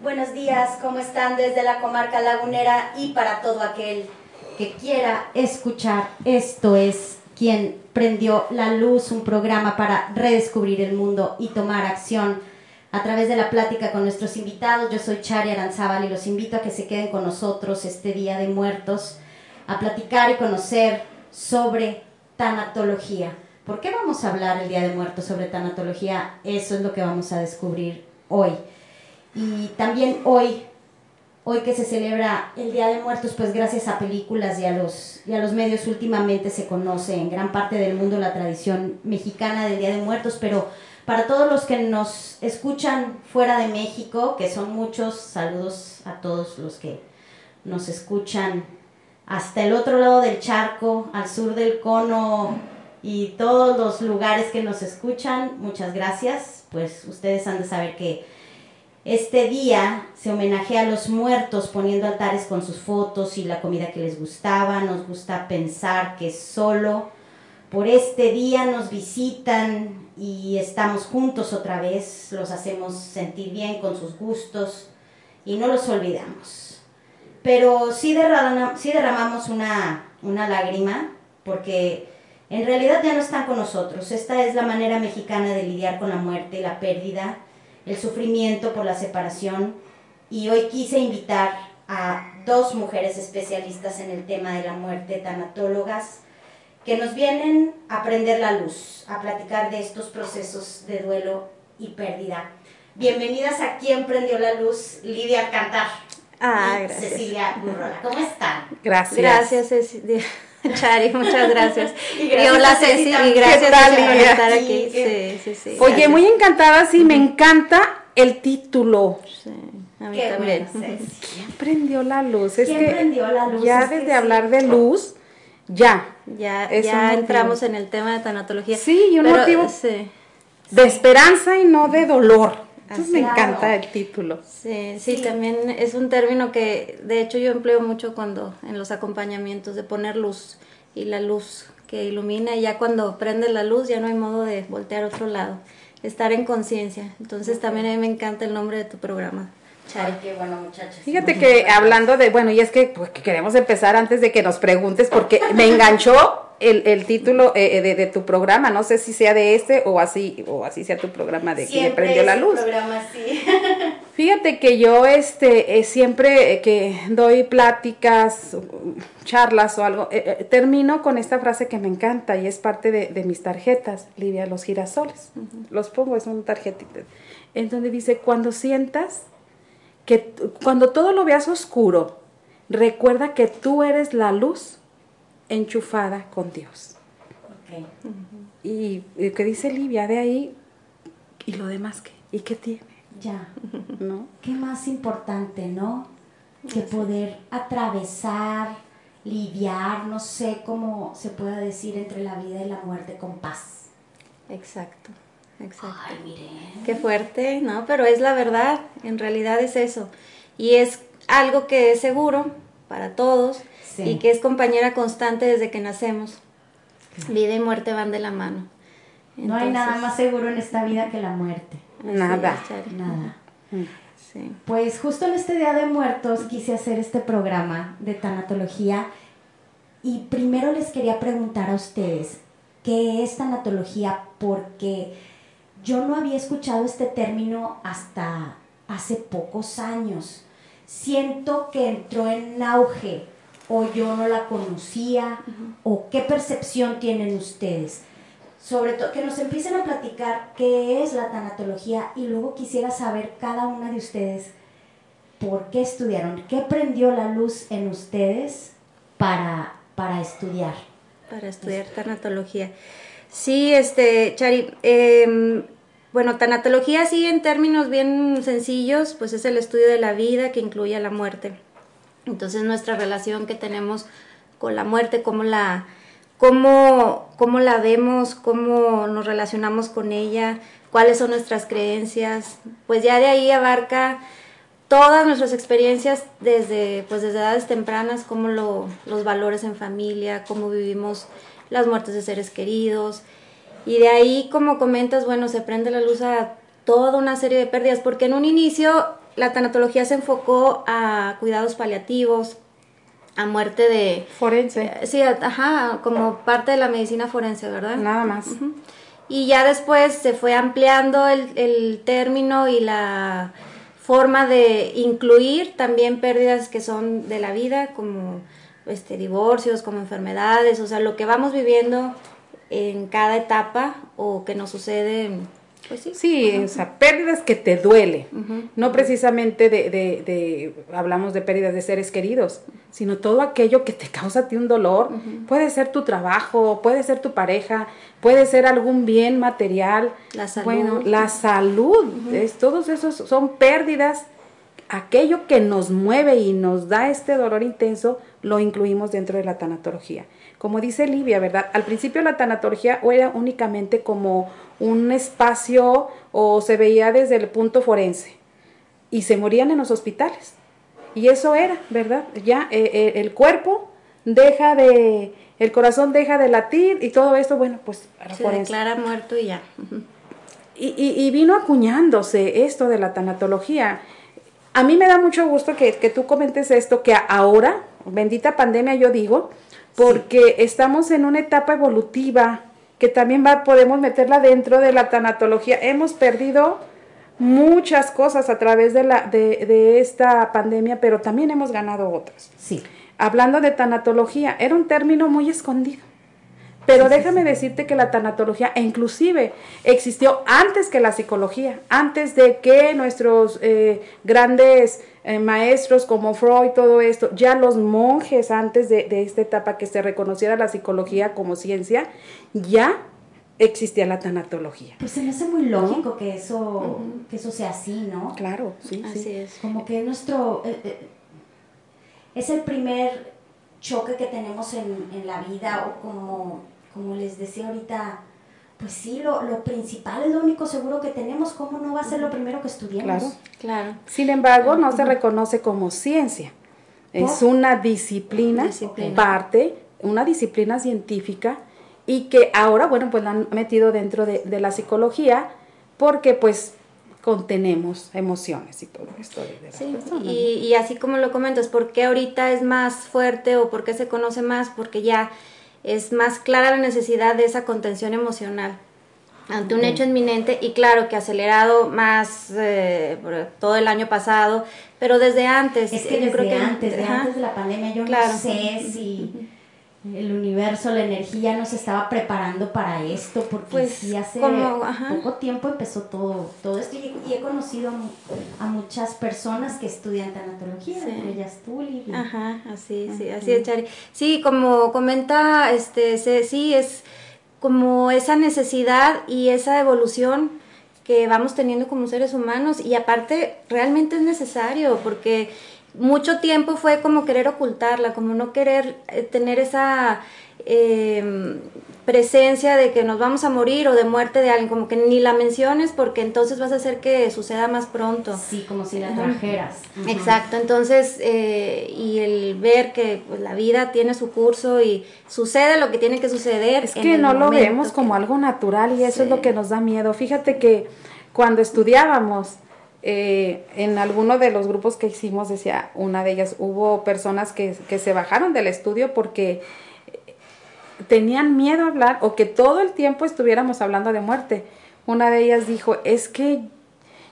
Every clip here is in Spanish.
Buenos días, ¿cómo están desde la comarca lagunera y para todo aquel que quiera escuchar? Esto es quien prendió la luz, un programa para redescubrir el mundo y tomar acción a través de la plática con nuestros invitados. Yo soy Chari Aranzábal y los invito a que se queden con nosotros este Día de Muertos a platicar y conocer sobre tanatología. ¿Por qué vamos a hablar el Día de Muertos sobre tanatología? Eso es lo que vamos a descubrir hoy. Y también hoy, hoy que se celebra el Día de Muertos, pues gracias a películas y a los, y a los medios últimamente se conoce en gran parte del mundo la tradición mexicana del Día de Muertos, pero para todos los que nos escuchan fuera de México, que son muchos, saludos a todos los que nos escuchan hasta el otro lado del charco, al sur del cono y todos los lugares que nos escuchan, muchas gracias. Pues ustedes han de saber que este día se homenajea a los muertos poniendo altares con sus fotos y la comida que les gustaba. Nos gusta pensar que solo por este día nos visitan y estamos juntos otra vez, los hacemos sentir bien con sus gustos y no los olvidamos. Pero sí, derramamos una, una lágrima porque en realidad ya no están con nosotros. Esta es la manera mexicana de lidiar con la muerte, la pérdida, el sufrimiento por la separación. Y hoy quise invitar a dos mujeres especialistas en el tema de la muerte, tanatólogas, que nos vienen a prender la luz, a platicar de estos procesos de duelo y pérdida. Bienvenidas a quien prendió la luz, Lidia Cantar. Ah, gracias. Cecilia Burrola. ¿Cómo están? Gracias. Gracias, Cecilia. Chari, muchas gracias. y, hola Ceci, y gracias por estar aquí. Sí, sí, sí. Oye, muy encantada, sí, me encanta el título. Sí, a mí también. ¿Quién prendió la luz? ¿Quién prendió la luz? Ya desde hablar de luz, ya. Ya, ya entramos en el tema de tanatología. Sí, y un motivo de esperanza y no de dolor. Entonces me encanta el título. Sí, sí, también es un término que de hecho yo empleo mucho cuando en los acompañamientos de poner luz y la luz que ilumina y ya cuando prende la luz ya no hay modo de voltear a otro lado, estar en conciencia. Entonces también a mí me encanta el nombre de tu programa. Ay, qué bueno, muchachos. Fíjate que hablando de, bueno, y es que, pues, queremos empezar antes de que nos preguntes, porque me enganchó el, el título eh, de, de, tu programa. No sé si sea de este o así, o así sea tu programa de que prendió la luz. programa, sí. Fíjate que yo, este, eh, siempre que doy pláticas, charlas o algo, eh, termino con esta frase que me encanta y es parte de, de mis tarjetas, Livia, los girasoles. Los pongo, es un tarjetito. En donde dice, cuando sientas que cuando todo lo veas oscuro, recuerda que tú eres la luz enchufada con Dios. Okay. Y, y que dice Livia de ahí, ¿y lo demás qué? ¿Y qué tiene? Ya. ¿No? ¿Qué más importante, no? Que poder atravesar, lidiar, no sé cómo se pueda decir, entre la vida y la muerte con paz. Exacto. Exacto. Ay, miren. Qué fuerte, ¿no? Pero es la verdad, en realidad es eso. Y es algo que es seguro para todos y que es compañera constante desde que nacemos. Vida y muerte van de la mano. no hay nada más seguro en esta vida que la muerte. Nada. nada. Mm. Sí. Pues justo en este Día de Muertos quise hacer este programa de tanatología y primero les quería preguntar a ustedes, ¿qué es tanatología? Porque yo no había escuchado este término hasta hace pocos años. Siento que entró en auge o yo no la conocía o qué percepción tienen ustedes. Sobre todo que nos empiecen a platicar qué es la tanatología y luego quisiera saber cada una de ustedes por qué estudiaron, qué prendió la luz en ustedes para, para estudiar. Para estudiar tanatología. Sí, este, Chari, em, bueno, tanatología sí en términos bien sencillos, pues es el estudio de la vida que incluye la muerte. Entonces nuestra relación que tenemos con la muerte, cómo la, cómo, cómo la vemos, cómo nos relacionamos con ella, cuáles son nuestras creencias, pues ya de ahí abarca todas nuestras experiencias desde, pues desde edades tempranas, como lo, los valores en familia, cómo vivimos las muertes de seres queridos. Y de ahí, como comentas, bueno, se prende la luz a toda una serie de pérdidas, porque en un inicio la tanatología se enfocó a cuidados paliativos, a muerte de... Forense. Eh, sí, ajá, como parte de la medicina forense, ¿verdad? Nada más. Y ya después se fue ampliando el, el término y la forma de incluir también pérdidas que son de la vida, como este, divorcios, como enfermedades, o sea, lo que vamos viviendo en cada etapa o que nos sucede pues sí. Sí, o sea, pérdidas que te duele. No precisamente de, de, de, hablamos de pérdidas de seres queridos, sino todo aquello que te causa a ti un dolor. Puede ser tu trabajo, puede ser tu pareja, puede ser algún bien material. La salud. Bueno, la salud. es, todos esos son pérdidas. Aquello que nos mueve y nos da este dolor intenso, lo incluimos dentro de la tanatología. Como dice Livia, ¿verdad? Al principio la tanatología era únicamente como un espacio o se veía desde el punto forense y se morían en los hospitales. Y eso era, ¿verdad? Ya eh, eh, el cuerpo deja de, el corazón deja de latir y todo esto, bueno, pues se forense. declara muerto y ya. y, y, y, vino acuñándose esto de la tanatología. A mí me da mucho gusto que, que tú comentes esto, que ahora, bendita pandemia yo digo, porque sí. estamos en una etapa evolutiva que también va, podemos meterla dentro de la tanatología. Hemos perdido muchas cosas a través de, la, de, de esta pandemia, pero también hemos ganado otras. Sí. Hablando de tanatología, era un término muy escondido. Pero sí, déjame sí, sí. decirte que la tanatología inclusive existió antes que la psicología, antes de que nuestros eh, grandes eh, maestros como Freud, todo esto, ya los monjes antes de, de, esta etapa que se reconociera la psicología como ciencia, ya existía la tanatología. Pues se me hace muy lógico ¿no? que eso uh -huh. que eso sea así, ¿no? Claro, sí, así sí. es. Como que nuestro eh, eh, es el primer choque que tenemos en, en la vida o como como les decía ahorita, pues sí, lo, lo, principal es lo único seguro que tenemos, ¿cómo no va a ser lo primero que estudiemos? Claro, claro. Sin embargo, no se reconoce como ciencia. Es una disciplina, disciplina, parte, una disciplina científica y que ahora, bueno, pues la han metido dentro de, de la psicología porque pues contenemos emociones y todo esto de, sí, y, y así como lo comentas, ¿por qué ahorita es más fuerte o por qué se conoce más? Porque ya es más clara la necesidad de esa contención emocional ante un hecho inminente y claro que acelerado más eh, todo el año pasado, pero desde antes. Es que yo desde creo que antes, desde antes de la pandemia, yo claro. no sé si el universo, la energía nos estaba preparando para esto, porque pues, sí hace como, poco tiempo empezó todo, todo esto y, y he conocido a, a, muchas personas que estudian tanatología, sí. entre ellas tú, Livia. Ajá, así, sí, así es, Chari. Sí, como comenta, este, se, sí, es como esa necesidad y esa evolución que vamos teniendo como seres humanos y aparte realmente es necesario porque mucho tiempo fue como querer ocultarla, como no querer eh, tener esa eh, presencia de que nos vamos a morir o de muerte de alguien, como que ni la menciones porque entonces vas a hacer que suceda más pronto. Sí, como si la trajeras. Uh -huh. Exacto, entonces, eh, y el ver que pues, la vida tiene su curso y sucede lo que tiene que suceder. Es que no lo vemos que... como algo natural y eso sí. es lo que nos da miedo. Fíjate que cuando estudiábamos, eh, en alguno de los grupos que hicimos, decía una de ellas, hubo personas que, que se bajaron del estudio porque tenían miedo a hablar o que todo el tiempo estuviéramos hablando de muerte. Una de ellas dijo, es que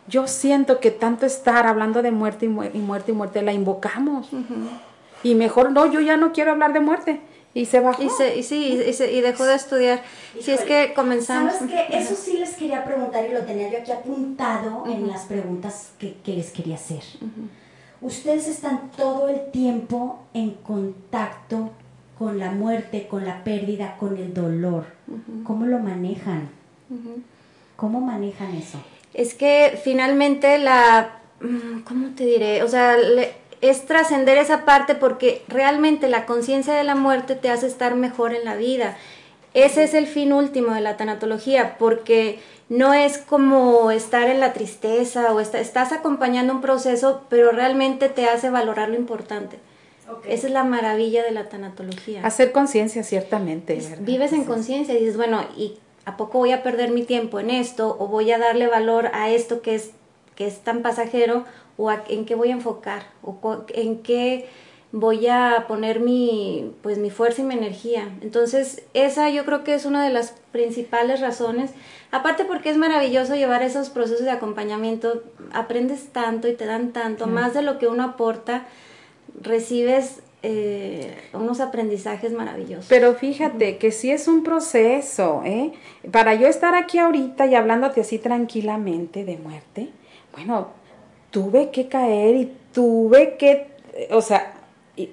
yo siento que tanto estar hablando de muerte y, mu y muerte y muerte la invocamos. Uh -huh. Y mejor no, yo ya no quiero hablar de muerte. Y se bajó. Y, se, y sí, y, se, y, dejó de estudiar. Si es que comenzamos. ¿Sabes qué? Eso sí les quería preguntar y lo tenía yo aquí apuntado uh -huh. en las preguntas que, que, les quería hacer. Uh -huh. Ustedes están todo el tiempo en contacto con la muerte, con la pérdida, con el dolor. Uh -huh. ¿Cómo lo manejan? ¿Cómo manejan eso? Es que finalmente la, mm, ¿cómo te diré? O sea, le, es trascender esa parte porque realmente la conciencia de la muerte te hace estar mejor en la vida. Ese es el fin último de la tanatología, porque no es como estar en la tristeza o estás acompañando un proceso, pero realmente te hace valorar lo importante. Esa es la maravilla de la tanatología. Hacer conciencia, ciertamente. vives en conciencia y dices, bueno, ¿y a poco voy a perder mi tiempo en esto? ¿O voy a darle valor a esto que es, que es tan pasajero? ¿O en qué voy a enfocar? ¿O en qué voy a poner mi, pues, mi fuerza y mi energía? Entonces, esa yo creo que es una de las principales razones. Aparte porque es maravilloso llevar esos procesos de acompañamiento. Aprendes tanto y te dan tanto, más de lo que uno aporta recibes eh, unos aprendizajes maravillosos. Pero fíjate que si es un proceso, ¿eh? Para yo estar aquí ahorita y hablándote así tranquilamente de muerte, bueno, tuve que caer y tuve que, o sea,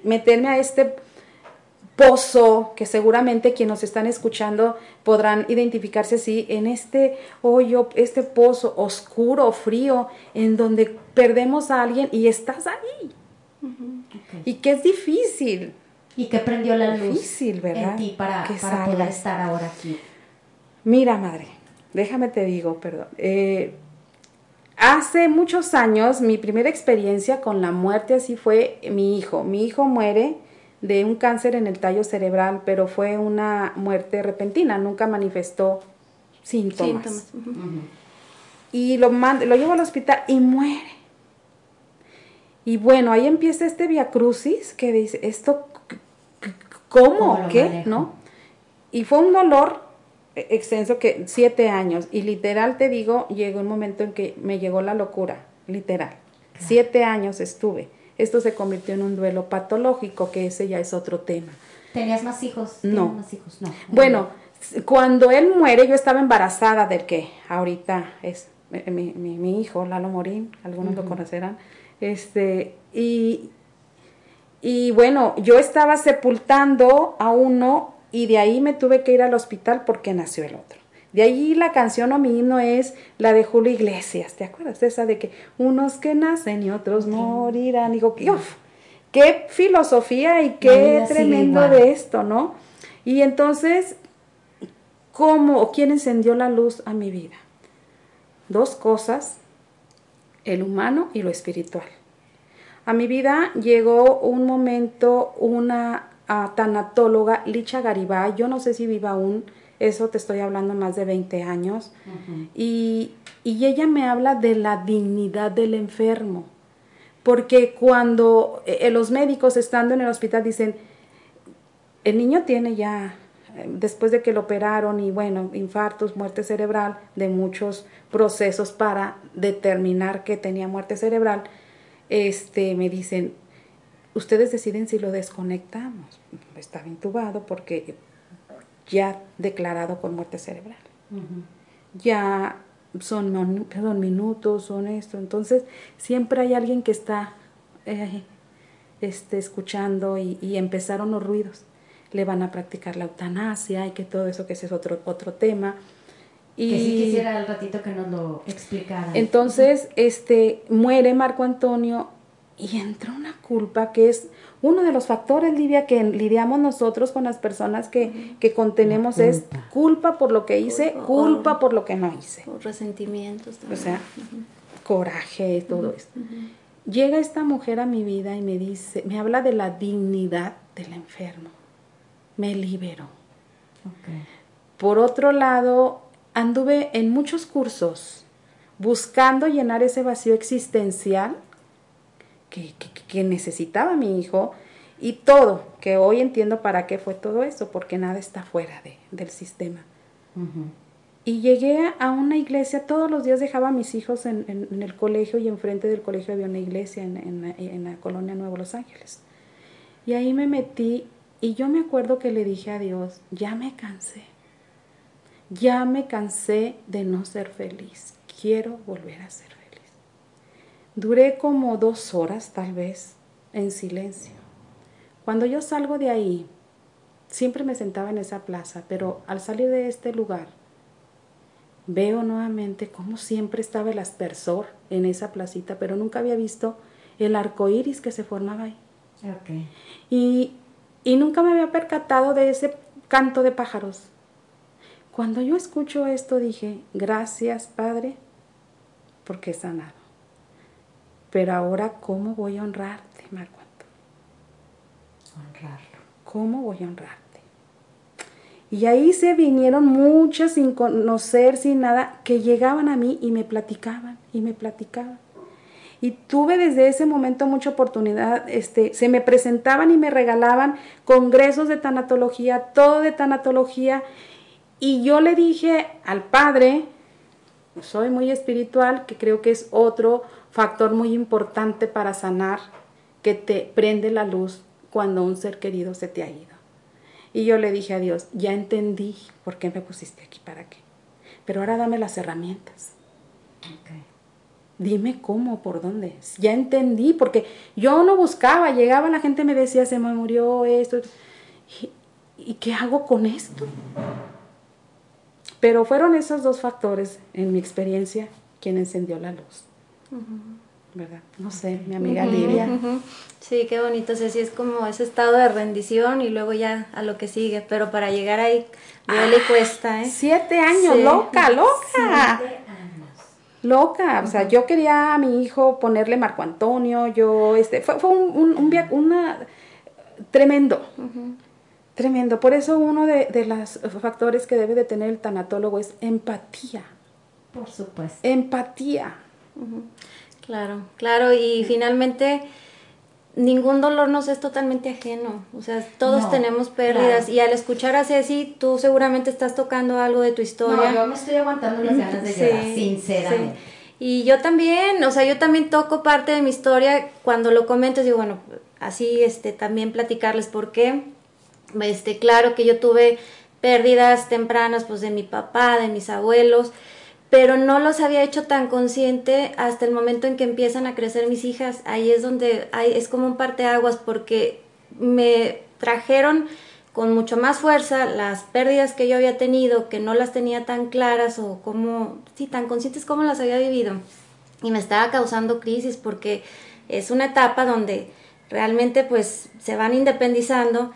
meterme a este pozo que seguramente quienes nos están escuchando podrán identificarse así en este hoyo, este pozo oscuro, frío, en donde perdemos a alguien y estás ahí. Y que es difícil. Y que prendió la luz difícil, ¿verdad? en ti para, para poder estar ahora aquí. Mira, madre, déjame te digo, perdón. Eh, hace muchos años, mi primera experiencia con la muerte así fue mi hijo. Mi hijo muere de un cáncer en el tallo cerebral, pero fue una muerte repentina, nunca manifestó síntomas. Y lo, lo llevo al hospital y muere. Y bueno, ahí empieza este via crucis que dice, ¿esto cómo? ¿Qué? ¿No? Y fue un dolor extenso que siete años. Y literal te digo, llegó un momento en que me llegó la locura, literal. Siete años estuve. Esto se convirtió en un duelo patológico, que ese ya es otro tema. ¿Tenías más hijos? No. Más hijos? No. Bueno, cuando él muere, yo estaba embarazada del que ahorita es eh, mi, mi, hijo, Lalo Morín, algunos lo conocerán. Este, y, y bueno, yo estaba sepultando a uno y de ahí me tuve que ir al hospital porque nació el otro. De ahí la canción o mi himno es la de Julio Iglesias, ¿te acuerdas? Esa de que unos que nacen y otros morirán. Digo, uf, qué filosofía y qué tremendo de esto, ¿no? Y entonces, ¿cómo o quién encendió la luz a mi vida? Dos cosas el humano y lo espiritual. A mi vida llegó un momento una tanatóloga, Licha Garibay, yo no sé si viva aún, eso te estoy hablando más de 20 años, y, y ella me habla de la dignidad del enfermo, porque cuando eh, los médicos estando en el hospital dicen, el niño tiene ya después de que lo operaron y bueno, infartos, muerte cerebral, de muchos procesos para determinar que tenía muerte cerebral, este, me dicen, ustedes deciden si lo desconectamos. Estaba intubado porque ya declarado con muerte cerebral. Ya son, perdón, minutos, son esto. Entonces, siempre hay alguien que está eh, este, escuchando y, y empezaron los ruidos le van a practicar la eutanasia y que todo eso, que ese es otro, otro tema. Y que si quisiera al ratito que nos lo explicara. Entonces, este, muere Marco Antonio y entra una culpa que es uno de los factores, Livia, que lidiamos nosotros con las personas que, que contenemos es culpa por lo que hice, culpa, por lo que no hice. resentimientos también. O sea, coraje, todo esto. Llega esta mujer a mi vida y me dice, me habla de la dignidad del enfermo me liberó. Por otro lado, anduve en muchos cursos buscando llenar ese vacío existencial que, que, necesitaba mi hijo y todo, que hoy entiendo para qué fue todo eso, porque nada está fuera de, del sistema. Y llegué a una iglesia, todos los días dejaba a mis hijos en, en, el colegio y enfrente del colegio había una iglesia en, en la colonia Nuevo Los Ángeles. Y ahí me metí y yo me acuerdo que le dije a Dios, ya me cansé, ya me cansé de no ser feliz, quiero volver a ser feliz. Duré como dos horas tal vez en silencio. Cuando yo salgo de ahí, siempre me sentaba en esa plaza, pero al salir de este lugar, veo nuevamente cómo siempre estaba el aspersor en esa placita, pero nunca había visto el arco iris que se formaba ahí. Ok. Y, y nunca me había percatado de ese canto de pájaros. Cuando yo escucho esto dije, gracias Padre, porque he sanado. Pero ahora, ¿cómo voy a honrarte, Marco? Honrarlo. ¿Cómo voy a honrarte? Y ahí se vinieron muchas sin conocer, sin nada, que llegaban a mí y me platicaban y me platicaban. Y tuve desde ese momento mucha oportunidad, este, se me presentaban y me regalaban congresos de tanatología, todo de tanatología. Y yo le dije al padre, soy muy espiritual, que creo que es otro factor muy importante para sanar, que te prende la luz cuando un ser querido se te ha ido. Y yo le dije a Dios, ya entendí por qué me pusiste aquí, para qué. Pero ahora dame las herramientas. Dime cómo, por dónde. Ya entendí, porque yo no buscaba, llegaba la gente me decía, se me murió esto. ¿Y, qué hago con esto? Pero fueron esos dos factores, en mi experiencia, quien encendió la luz. ¿Verdad? No sé, mi amiga Lidia. Sí, qué bonito, o sea, sí es como ese estado de rendición y luego ya a lo que sigue, pero para llegar ahí duele y ah, cuesta, ¿eh? Siete años, loca, loca. Siete años. Loca, o sea, yo quería a mi hijo ponerle Marco Antonio, yo, este, fue, fue un, un, un una, tremendo, tremendo. Por eso uno de, de los factores que debe de tener el tanatólogo es empatía. Por supuesto. Empatía. Claro, claro, y finalmente ningún dolor nos es totalmente ajeno, o sea, todos tenemos pérdidas y al escuchar a Ceci, tú seguramente estás tocando algo de tu historia. No, yo me estoy aguantando las ganas de llorar, sinceramente. Y yo también, o sea, yo también toco parte de mi historia cuando lo comento, digo, bueno, así este también platicarles por qué. Este, claro que yo tuve pérdidas tempranas pues de mi papá, de mis abuelos, pero no los había hecho tan consciente hasta el momento en que empiezan a crecer mis hijas. Ahí es donde hay, es como un parteaguas porque me trajeron con mucho más fuerza las pérdidas que yo había tenido, que no las tenía tan claras o como, sí, tan conscientes como las había vivido. Y me estaba causando crisis porque es una etapa donde realmente pues se van independizando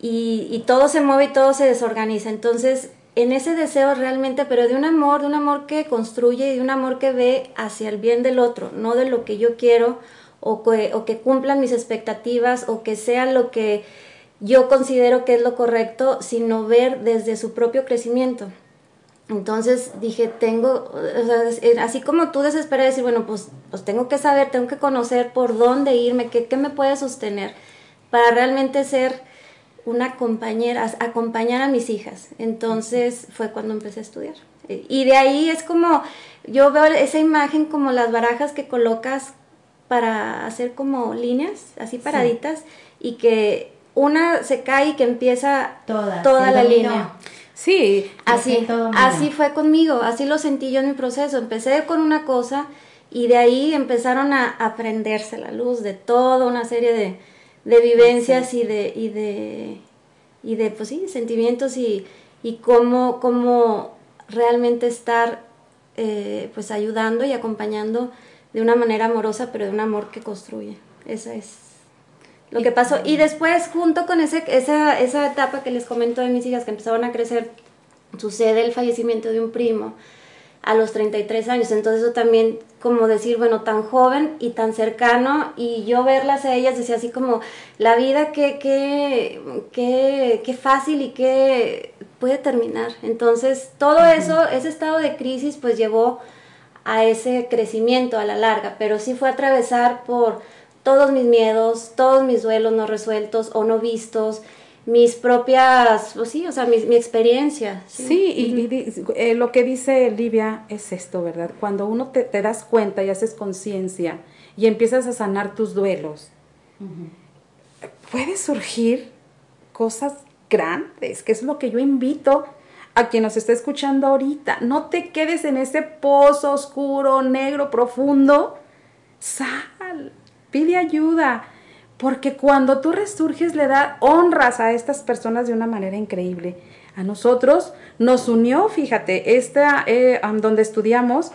y, y todo se mueve y todo se desorganiza. Entonces en ese deseo realmente, pero de un amor, de un amor que construye y de un amor que ve hacia el bien del otro, no de lo que yo quiero o que, o que cumplan mis expectativas o que sea lo que yo considero que es lo correcto, sino ver desde su propio crecimiento. Entonces dije, tengo, así como tú desesperas decir, bueno, pues, pues tengo que saber, tengo que conocer por dónde irme, qué, qué me puede sostener para realmente ser una compañera, acompañar a mis hijas. Entonces fue cuando empecé a estudiar. Y de ahí es como, yo veo esa imagen como las barajas que colocas para hacer como líneas, así paraditas, y que una se cae y que empieza toda, toda la línea. Sí, así, así fue conmigo, así lo sentí yo en mi proceso. Empecé con una cosa y de ahí empezaron a aprenderse la luz de toda una serie de, de vivencias y de, y de, y de pues sí, sentimientos y, y cómo, cómo realmente estar eh, pues ayudando y acompañando de una manera amorosa, pero de un amor que construye. Esa es lo que pasó. Y después, junto con ese, esa, esa etapa que les comento de mis hijas que empezaron a crecer, sucede el fallecimiento de un primo a los 33 años. Entonces eso también como decir, bueno, tan joven y tan cercano y yo verlas a ellas decía así como la vida que qué fácil y qué puede terminar. Entonces todo eso, ese estado de crisis pues llevó a ese crecimiento a la larga, pero sí fue atravesar por todos mis miedos, todos mis duelos no resueltos o no vistos, mis propias, pues sí, o sea, mi, mi experiencia. Sí, y, eh, lo que dice Livia es esto, ¿verdad? Cuando uno te, das cuenta y haces conciencia y empiezas a sanar tus duelos, puede surgir cosas grandes, que es lo que yo invito a quien nos está escuchando ahorita. No te quedes en ese pozo oscuro, negro, profundo. Sal, pide ayuda porque cuando tú resurges le da honras a estas personas de una manera increíble. A nosotros nos unió, fíjate, esta eh, donde estudiamos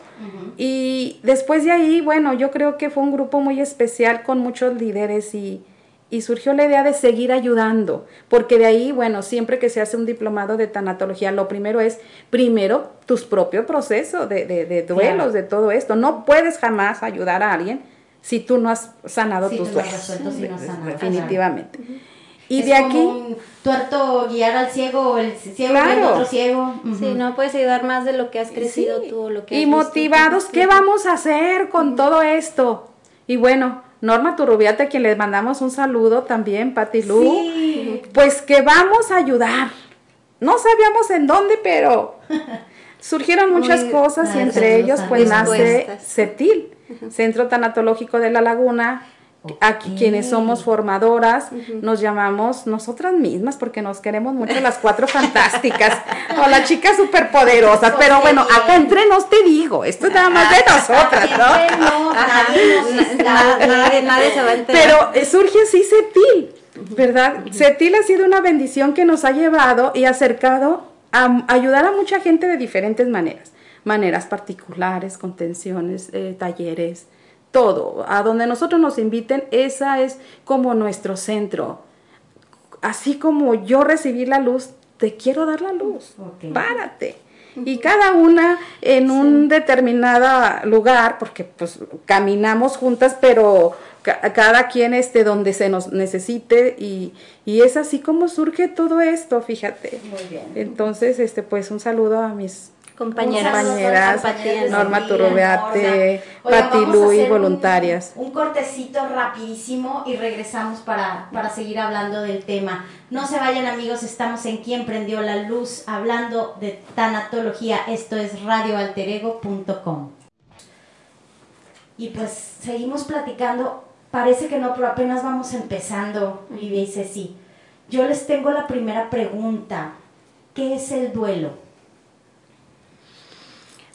y después de ahí, bueno, yo creo que fue un grupo muy especial con muchos líderes y, y surgió la idea de seguir ayudando, porque de ahí, bueno, siempre que se hace un diplomado de tanatología, lo primero es, primero, tus propios procesos de, de, duelos, de todo esto. No puedes jamás ayudar a alguien si tú no has sanado tus duelos. Definitivamente. Y de aquí. Un tuerto guiar al ciego o el ciego claro. otro ciego. Sí, no puedes ayudar más de lo que has crecido tú. Lo que y motivados, ¿qué vamos a hacer con todo esto? Y bueno, Norma Turrubiate, a quien le mandamos un saludo también, Pati Lu, pues que vamos a ayudar. No sabíamos en dónde, pero surgieron muchas cosas y entre ellos pues nace CETIL, Centro Tanatológico de la Laguna, Aquí quienes somos formadoras nos llamamos nosotras mismas porque nos queremos mucho las cuatro fantásticas o las chicas superpoderosas. Pero bueno, acá entre nos te digo, esto es nada más de nosotras, ¿no? nadie, nadie, se va a enterar. Pero eh, surge así Cetil, ¿verdad? Cetil ha sido una bendición que nos ha llevado y acercado a ayudar a mucha gente de diferentes maneras. Maneras particulares, contenciones, eh, talleres, todo, a donde nosotros nos inviten, esa es como nuestro centro. Así como yo recibí la luz, te quiero dar la luz. Párate. Y cada una en un determinado lugar, porque pues caminamos juntas, pero cada quien esté donde se nos necesite y, y, es así como surge todo esto, fíjate. Muy bien. Entonces, este pues un saludo a mis compañeras, Norma Turrubeate, Pati y voluntarias. Un, cortecito rapidísimo y regresamos para, para seguir hablando del tema. No se vayan amigos, estamos en Quien Prendió la Luz hablando de tanatología. Esto es radioalterego.com. Y pues seguimos platicando. Parece que no, pero apenas vamos empezando, Livia y Ceci. Yo les tengo la primera pregunta. ¿Qué es el duelo?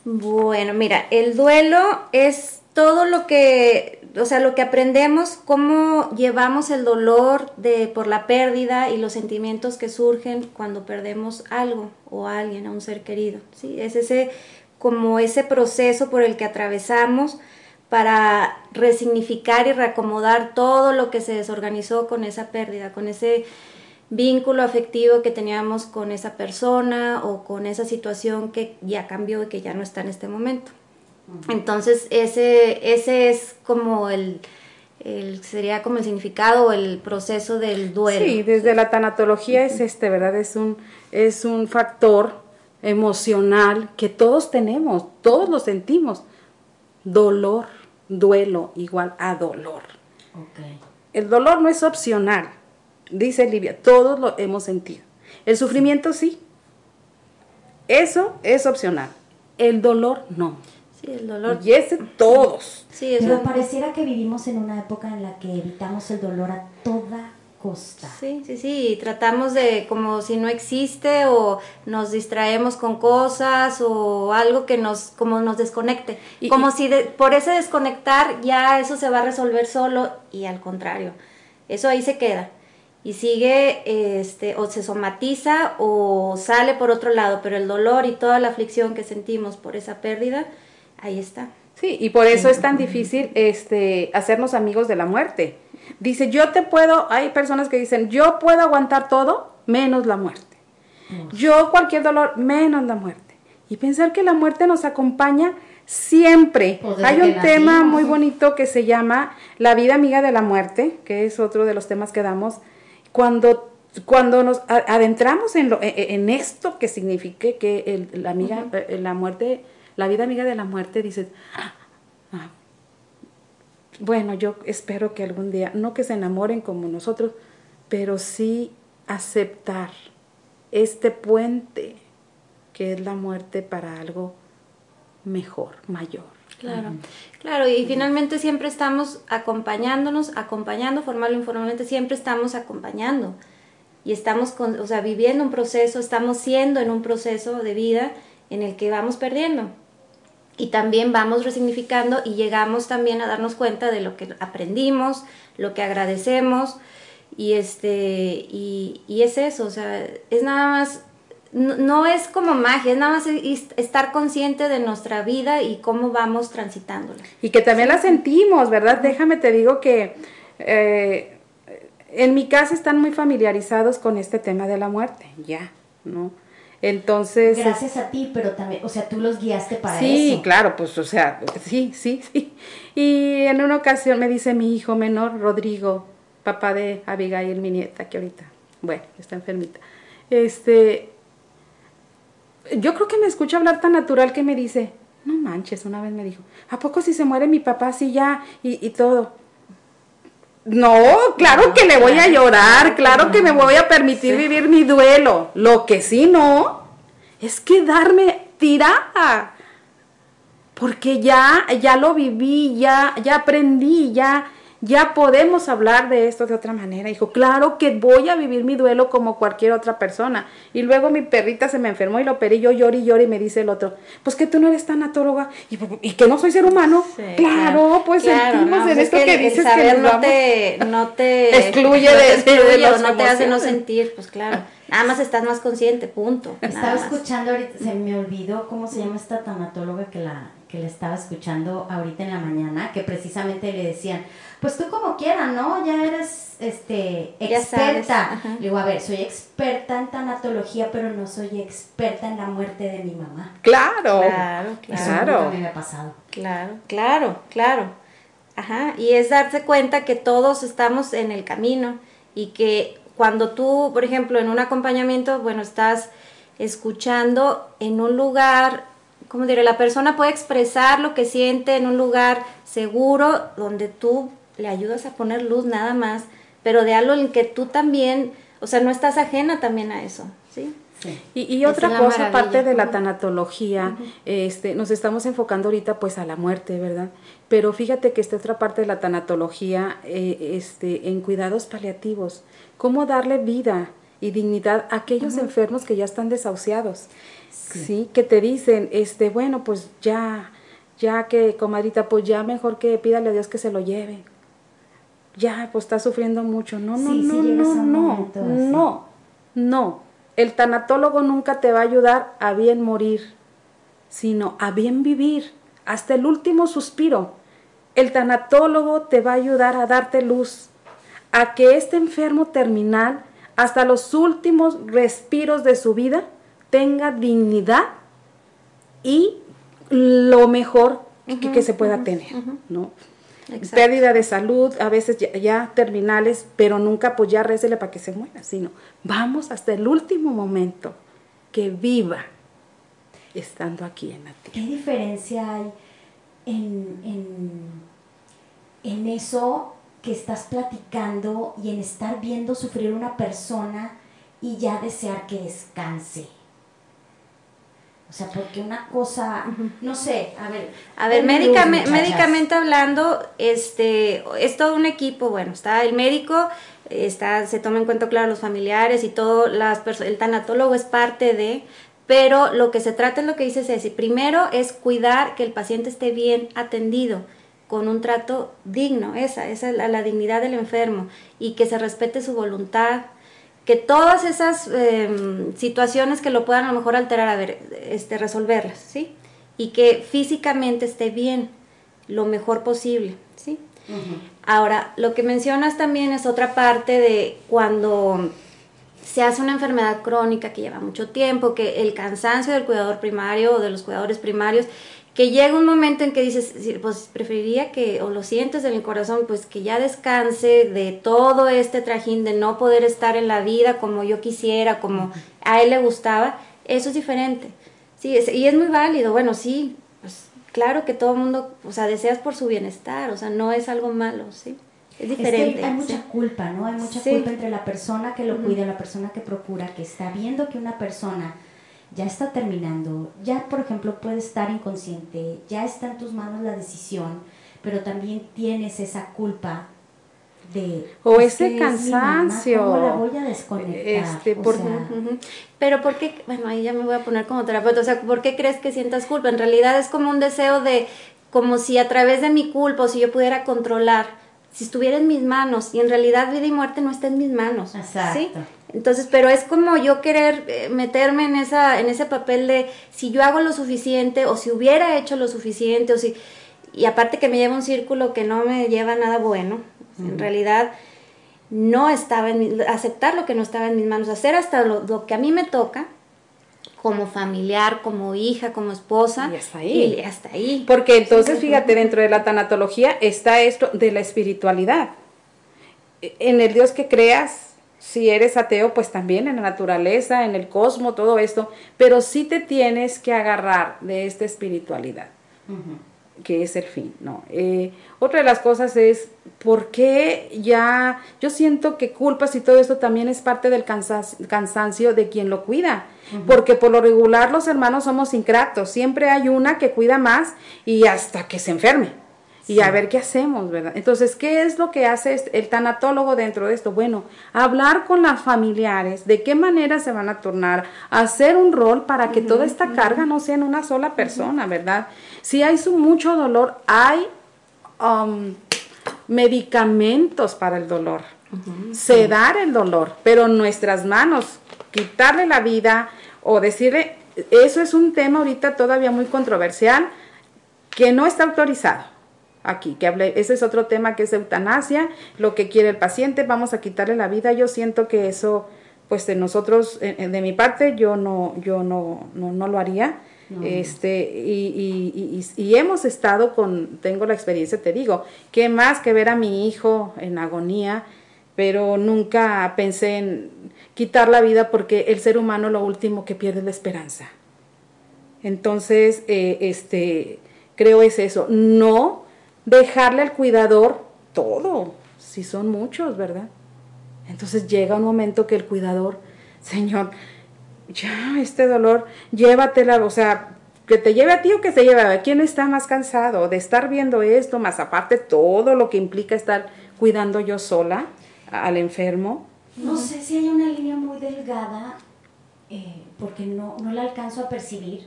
Bueno, mira, el duelo es todo lo que, o sea, lo que aprendemos, cómo llevamos el dolor de por la pérdida y los sentimientos que surgen cuando perdemos algo o a alguien, a un ser querido, ¿sí? Es ese como ese proceso por el que atravesamos para resignificar y reacomodar todo lo que se desorganizó con esa pérdida, con ese vínculo afectivo que teníamos con esa persona o con esa situación que ya cambió y que ya no está en este momento. Entonces, ese, ese es como el, sería como el significado o el proceso del duelo. Sí, desde la tanatología es este, ¿verdad? Es un, es un factor emocional que todos tenemos, todos lo sentimos. Dolor, duelo igual a dolor. El dolor no es opcional dice Livia, todos lo hemos sentido. El sufrimiento sí. Eso es opcional. El dolor no. Sí, el dolor. Y ese todos. Sí, Pero pareciera que vivimos en una época en la que evitamos el dolor a toda costa. Sí, sí, sí, tratamos de como si no existe o nos distraemos con cosas o algo que nos como nos desconecte, como si por ese desconectar ya eso se va a resolver solo y al contrario, eso ahí se queda y sigue este o se somatiza o sale por otro lado, pero el dolor y toda la aflicción que sentimos por esa pérdida, ahí está. Sí, y por eso es tan difícil este hacernos amigos de la muerte. Dice, "Yo te puedo", hay personas que dicen, "Yo puedo aguantar todo menos la muerte." Yo cualquier dolor menos la muerte. Y pensar que la muerte nos acompaña siempre. Pues hay un tema muy bonito que se llama La vida amiga de la muerte, que es otro de los temas que damos cuando, cuando nos adentramos en, lo, e, e, en esto que signifique que la, amiga, eh, la muerte, la vida amiga de la muerte, dices, ah, ah, bueno, yo espero que algún día, no que se enamoren como nosotros, pero sí aceptar este puente que es la muerte para algo mejor, mayor. Claro, claro, y finalmente siempre estamos acompañándonos, acompañando formal o informalmente, siempre estamos acompañando. Y estamos, con, o sea, viviendo un proceso, estamos siendo en un proceso de vida en el que vamos perdiendo. y también vamos resignificando y llegamos también a darnos cuenta de lo que aprendimos, lo que agradecemos. Y este y, y es eso, o sea, es nada más no, es como magia, es nada más estar consciente de nuestra vida y cómo vamos transitándola. Y que también la sentimos, ¿verdad? Déjame te digo que eh, en mi casa están muy familiarizados con este tema de la muerte, ya, ¿no? Entonces. Gracias a ti, pero también, o sea, tú los guiaste para eso. Sí, claro, pues, o sea, sí, sí, sí. Y en una ocasión me dice mi hijo menor, Rodrigo, papá de Abigail, mi nieta, que ahorita, bueno, está enfermita. Este, yo creo que me escucha hablar tan natural que me dice, no manches, una vez me dijo, ¿a poco si se muere mi papá así ya y, y todo? No, claro que le voy a llorar, claro que me voy a permitir vivir mi duelo. Lo que sí no es quedarme tirada. Porque ya, ya lo viví, ya, ya aprendí, ya, ya podemos hablar de esto de otra manera. Dijo, claro que voy a vivir mi duelo como cualquier otra persona. Y luego mi perrita se me enfermó y lo operé, yo lloro y lloro y me dice el otro, pues que tú no eres tanatóloga y, y que no soy ser humano. claro, pues sentimos en pues esto que, dices que no, te, no te excluye de, de, no te hace no sentir, pues claro. Nada más estás más consciente, punto. Estaba escuchando ahorita, se me olvidó cómo se llama esta tanatóloga que la, que la estaba escuchando ahorita en la mañana, que precisamente le decían, pues tú como quieras, ¿no? Ya eres este experta. Le digo, a ver, soy experta en tanatología, pero no soy experta en la muerte de mi mamá. Claro. Claro, claro. Eso me ha pasado. Claro, claro, claro. Ajá, y es darse cuenta que todos estamos en el camino y que cuando tú, por ejemplo, en un acompañamiento, bueno, estás escuchando en un lugar, como diré, la persona puede expresar lo que siente en un lugar seguro donde tú le ayudas a poner luz nada más, pero de algo en que tú también, o sea, no estás ajena también a eso, ¿sí? Y, otra cosa, aparte de la tanatología, este, nos estamos enfocando ahorita pues a la muerte, ¿verdad? Pero fíjate que esta otra parte de la tanatología, eh, este, en cuidados paliativos, cómo darle vida y dignidad a aquellos enfermos que ya están desahuciados, sí. Que te dicen, este, bueno, pues ya, ya que, comadrita, pues ya mejor que pídale a Dios que se lo lleve, ya, pues está sufriendo mucho. No, no, no, no, no, no, no. El tanatólogo nunca te va a ayudar a bien morir, sino a bien vivir, hasta el último suspiro. El tanatólogo te va a ayudar a darte luz, a que este enfermo terminal, hasta los últimos respiros de su vida, tenga dignidad y lo mejor que, se pueda tener, ¿no? Pérdida de salud, a veces ya, terminales, pero nunca pues ya récele para que se muera, sino vamos hasta el último momento que viva estando aquí en la tierra. ¿Qué diferencia hay en, en, en eso que estás platicando y en estar viendo sufrir una persona y ya desear que descanse? O sea, porque una cosa, no sé, a ver. A ver, médicamente, hablando, este, es todo un equipo, bueno, está el médico, está, se toma en cuenta, claro, los familiares y todo, las el tanatólogo es parte de, pero lo que se trata es lo que dice Ceci, primero es cuidar que el paciente esté bien atendido, con un trato digno, esa, esa es la dignidad del enfermo, y que se respete su voluntad, que todas esas em, situaciones que lo puedan a lo mejor alterar, a ver, este, resolverlas, ¿sí? Y que físicamente esté bien, lo mejor posible, ¿sí? Ahora, lo que mencionas también es otra parte de cuando se hace una enfermedad crónica que lleva mucho tiempo, que el cansancio del cuidador primario o de los cuidadores primarios que llega un momento en que dices, pues preferiría que, o lo sientes en el corazón, pues que ya descanse de todo este trajín de no poder estar en la vida como yo quisiera, como a él le gustaba, eso es diferente. Sí, y es muy válido, bueno, sí, pues claro que todo el mundo, o sea, deseas por su bienestar, o sea, no es algo malo, ¿sí? Es diferente. hay mucha culpa, ¿no? Hay mucha culpa entre la persona que lo cuida, la persona que procura, que está viendo que una persona ya está terminando, ya por ejemplo puede estar inconsciente, ya está en tus manos la decisión, pero también tienes esa culpa de o es ese es mamá, cansancio ¿cómo la voy a desconectar? Este, O por- Ujú. Pero ¿por qué? Bueno, ahí ya me voy a poner como terapeuta. O sea, ¿por qué crees que sientas culpa? En realidad es como un deseo de, como si a través de mi culpa o si yo pudiera controlar, si estuviera en mis manos. Y en realidad vida y muerte no está en mis manos. Exacto. ¿sí? Entonces, pero es como yo querer eh, meterme en esa, en ese papel de si yo hago lo suficiente o si hubiera hecho lo suficiente o si y aparte que me lleva un círculo que no me lleva nada bueno. En realidad no estaba en mi- aceptar lo que no estaba en mis manos, hacer hasta lo, lo que a mí me toca como familiar, como hija, como esposa Y hasta ahí. y hasta ahí. Porque entonces, fíjate, dentro de la tanatología está esto de la espiritualidad. En el Dios que creas, si eres ateo, pues también en la naturaleza, en el cosmos, todo esto, pero sí te tienes que agarrar de esta espiritualidad, que es el fin, ¿no? Eh, otra de las cosas es, ¿por qué ya, yo siento que culpas y todo esto también es parte del cansancio de quien lo cuida? Porque por lo regular los hermanos somos ingratos, siempre hay una que cuida más y hasta que se enferme. Y a ver qué hacemos, ¿verdad? Entonces, ¿qué es lo que hace este- el tanatólogo dentro de esto? Bueno, hablar con las familiares, de qué manera se van a turnar, hacer un rol para que toda esta carga no sea en una sola persona, ¿verdad? Si hay su mucho dolor, hay um, medicamentos para el dolor, sedar el dolor, pero en nuestras manos, quitarle la vida o decirle, eso es un tema ahorita todavía muy controversial que no está autorizado aquí, que hable, ese es otro tema que es eutanasia, lo que quiere el paciente, vamos a quitarle la vida, yo siento que eso, pues de nosotros, eh, eh, de mi parte, yo no, yo no, no, no lo haría, este, y, y, y, y- y hemos estado con, tengo la experiencia, te digo, que más que ver a mi hijo en agonía, pero nunca pensé en quitar la vida porque el ser humano lo último que pierde es la esperanza. Entonces, eh, este, creo es eso, no dejarle al cuidador todo, si son muchos, ¿verdad? Entonces llega un momento que el cuidador, Señor, ya este dolor, llévatela, o sea, que te lleve a ti o que se lleve a quién está más cansado de estar viendo esto, más aparte todo lo que implica estar cuidando yo sola al enfermo. No sé si hay una línea muy delgada, eh, porque no, no la alcanzo a percibir,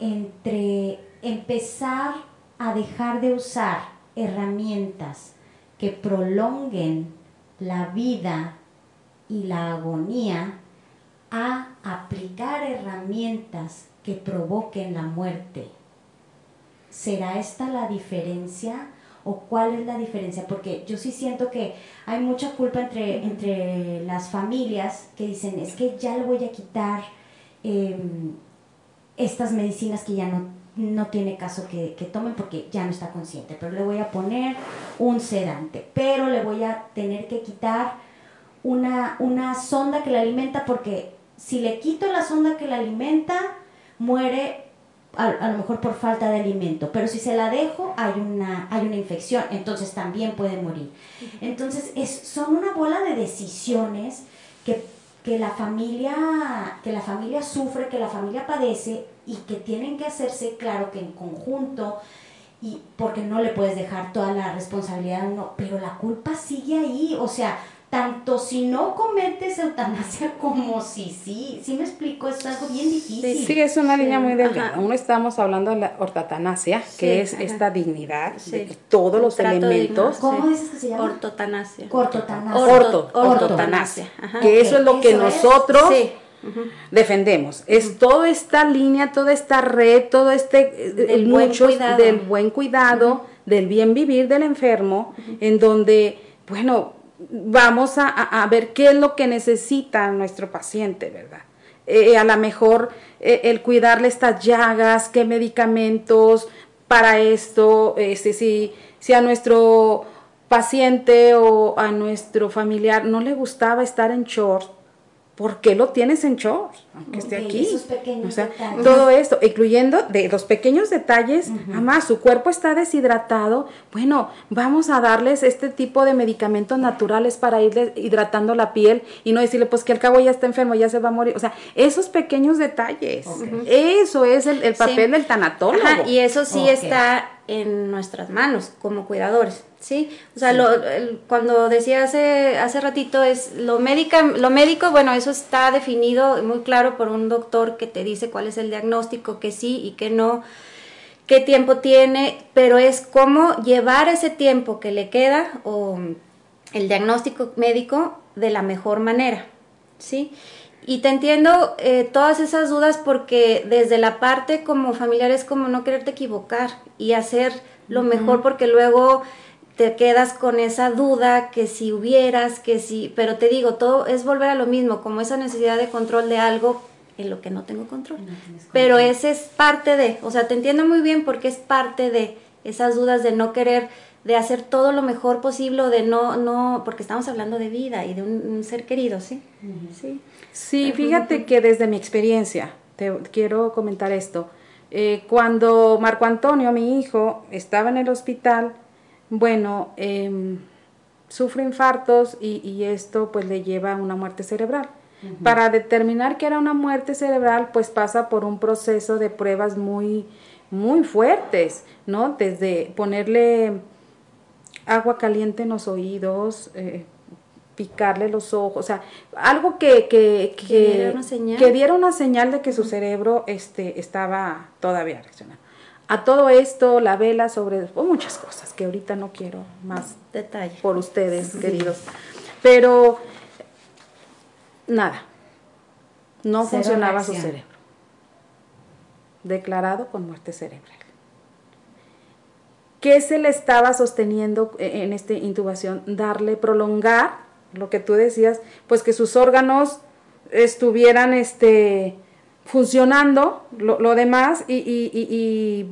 entre empezar a dejar de usar herramientas que prolonguen la vida y la agonía a aplicar herramientas que provoquen la muerte. ¿Será esta la diferencia o cuál es la diferencia? Porque yo sí siento que hay mucha culpa entre, entre las familias que dicen, es que ya le voy a quitar em, estas medicinas que ya no, no tiene caso que, que tomen porque ya no está consciente, pero le voy a poner un sedante, pero le voy a tener que quitar una, una sonda que la alimenta porque si le quito la sonda que la alimenta, muere a, a lo mejor por falta de alimento, pero si se la dejo hay una, hay una infección, entonces también puede morir. Entonces es, son una bola de decisiones que, que, la familia, que la familia sufre, que la familia padece y que tienen que hacerse claro que en conjunto y porque no le puedes dejar toda la responsabilidad a uno, pero la culpa sigue ahí, o sea, tanto si no cometes eutanasia como si sí, sí me explico, es algo bien difícil. Sí, es una línea muy delgada. ajá. Uno estamos hablando de la ortatanasia, Sí, que es ajá. esta dignidad Sí. de todos los elementos. digno. ¿Cómo Sí. dices que se llama? Ortotanasia. Cortotanasia. Orto, Orto- ortotanasia. Ajá. Que eso es lo que eso es. Defendemos. Es toda esta línea, toda esta red, todo este eh, Del buen muchos cuidado. del buen cuidado, del bien vivir del enfermo, en donde, bueno, vamos a, a- ver qué es lo que necesita nuestro paciente, ¿verdad? Eh, a lo mejor eh, el cuidarle estas llagas, qué medicamentos para esto, este, si, si a nuestro paciente o a nuestro familiar no le gustaba estar en short, ¿por qué lo tienes en short? Aunque esté aquí. esos pequeños o sea, detalles. todo esto, incluyendo de los pequeños detalles, además su cuerpo está deshidratado, bueno, vamos a darles este tipo de medicamentos naturales para irle hidratando la piel y no decirle pues que al cabo ya está enfermo, ya se va a morir, o sea, esos pequeños detalles, eso es el, el papel Sí. del tanatólogo. Ajá, y eso sí está en nuestras manos como cuidadores. ¿Sí? O sea, lo, cuando decía hace, hace ratito es lo, médica, lo médico, bueno, eso está definido muy claro por un doctor que te dice cuál es el diagnóstico, que sí y que no, qué tiempo tiene, pero es cómo llevar ese tiempo que le queda o el diagnóstico médico de la mejor manera, ¿sí? Y te entiendo eh, todas esas dudas porque desde la parte como familiar es como no quererte equivocar y hacer lo mejor porque luego te quedas con esa duda que si hubieras, que si, pero te digo, todo es volver a lo mismo, como esa necesidad de control de algo en lo que no tengo control. Pero ese es parte de, o sea, te entiendo muy bien porque es parte de esas dudas de no querer, de hacer todo lo mejor posible, de no, no, porque estamos hablando de vida y de un, ser querido, ¿sí? Sí, sí fíjate que desde mi experiencia, te quiero comentar esto, eh, cuando Marco Antonio, mi hijo, estaba en el hospital, bueno, eh, sufre infartos y, esto pues le lleva a una muerte cerebral. Para determinar que era una muerte cerebral, pues pasa por un proceso de pruebas muy, muy fuertes, ¿no? Desde ponerle agua caliente en los oídos, eh, picarle los ojos, o sea, algo que, que, que, diera una señal? que diera una señal de que su cerebro este, estaba todavía reaccionando a todo esto, la vela sobre muchas cosas que ahorita no quiero más detalle por ustedes, queridos. Pero nada, no funcionaba su cerebro. Declarado con muerte cerebral. ¿Qué se le estaba sosteniendo en esta intubación? Darle, prolongar, lo que tú decías, pues que sus órganos estuvieran este, funcionando lo, demás y, y, y,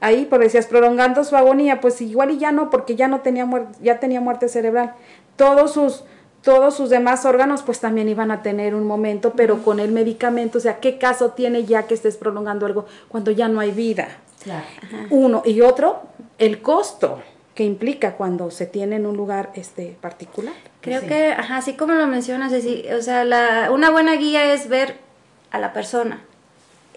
ahí, por decías, prolongando su agonía, pues igual y ya no, porque ya no tenía muerte, ya tenía muerte cerebral. Todos sus, todos sus demás órganos pues también iban a tener un momento, pero con el medicamento, o sea, ¿qué caso tiene ya que estés prolongando algo cuando ya no hay vida? Claro. Uno y otro, el costo que implica cuando se tiene en un lugar este particular. Creo que, ajá, así como lo mencionas, o sea, la, una buena guía es ver a la persona.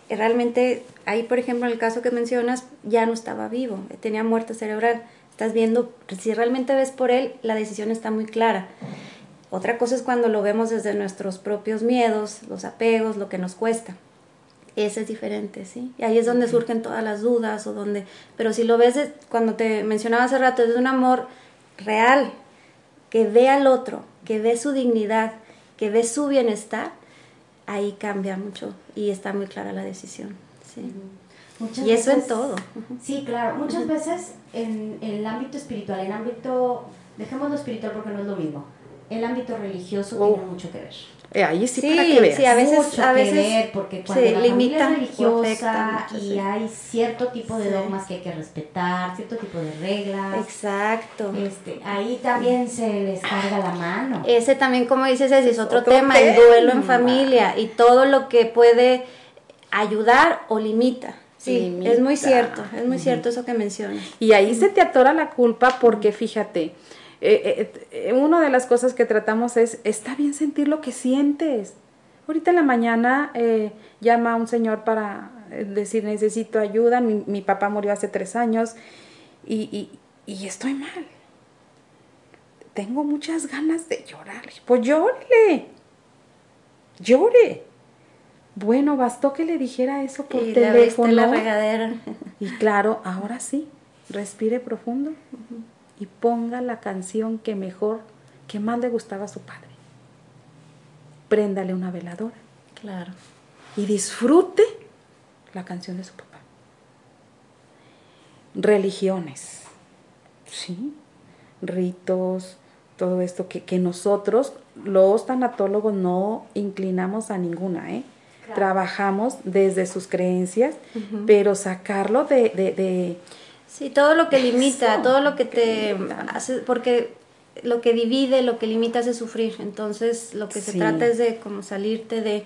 Realmente, ahí por ejemplo, en el caso que mencionas, ya no estaba vivo, tenía muerte cerebral. Estás viendo, si realmente ves por él, la decisión está muy clara. Otra cosa es cuando lo vemos desde nuestros propios miedos, los apegos, lo que nos cuesta. Ese es diferente, ¿sí? Y ahí es donde surgen todas las dudas o donde... Pero si lo ves, cuando te mencionaba hace rato, es un amor real, que ve al otro, que ve su dignidad, que ve su bienestar, ahí cambia mucho y está muy clara la decisión. ¿sí? y eso en todo. Sí, claro. Muchas veces en, el ámbito espiritual, en ámbito, dejemos lo espiritual porque no es lo mismo, el ámbito religioso tiene mucho que ver. Eh, ahí sí, para que veas. Sí, a veces, mucho a veces que ver porque cuando la limita familia es religiosa y hay cierto tipo de dogmas que hay que respetar, cierto tipo de reglas. Exacto. Este, ahí también se les carga la mano. Ese también, como dices, ese es otro, tema, el duelo en familia y todo lo que puede ayudar o limita. Sí, es muy cierto, es muy cierto eso que mencionas. Y ahí se te atora la culpa porque fíjate, eh, eh, eh, una de las cosas que tratamos es, está bien sentir lo que sientes. Ahorita en la mañana llama a un señor para decir necesito ayuda, mi, papá murió hace tres años y, y, estoy mal. Tengo muchas ganas de llorar. Pues llórele, llore. Bueno, bastó que le dijera eso por teléfono. La regadera. Y claro, ahora sí, respire profundo y ponga la canción que mejor, que más le gustaba a su padre. Préndale una veladora. Claro. Y disfrute la canción de su papá. Religiones, ¿sí? Ritos, todo esto que, que nosotros, los tanatólogos, no inclinamos a ninguna, ¿eh? Trabajamos desde sus creencias, pero sacarlo de, de Sí, todo lo que limita, todo lo que te hace, porque lo que divide, lo que limita hace sufrir. Entonces, lo que se trata es de como salirte de,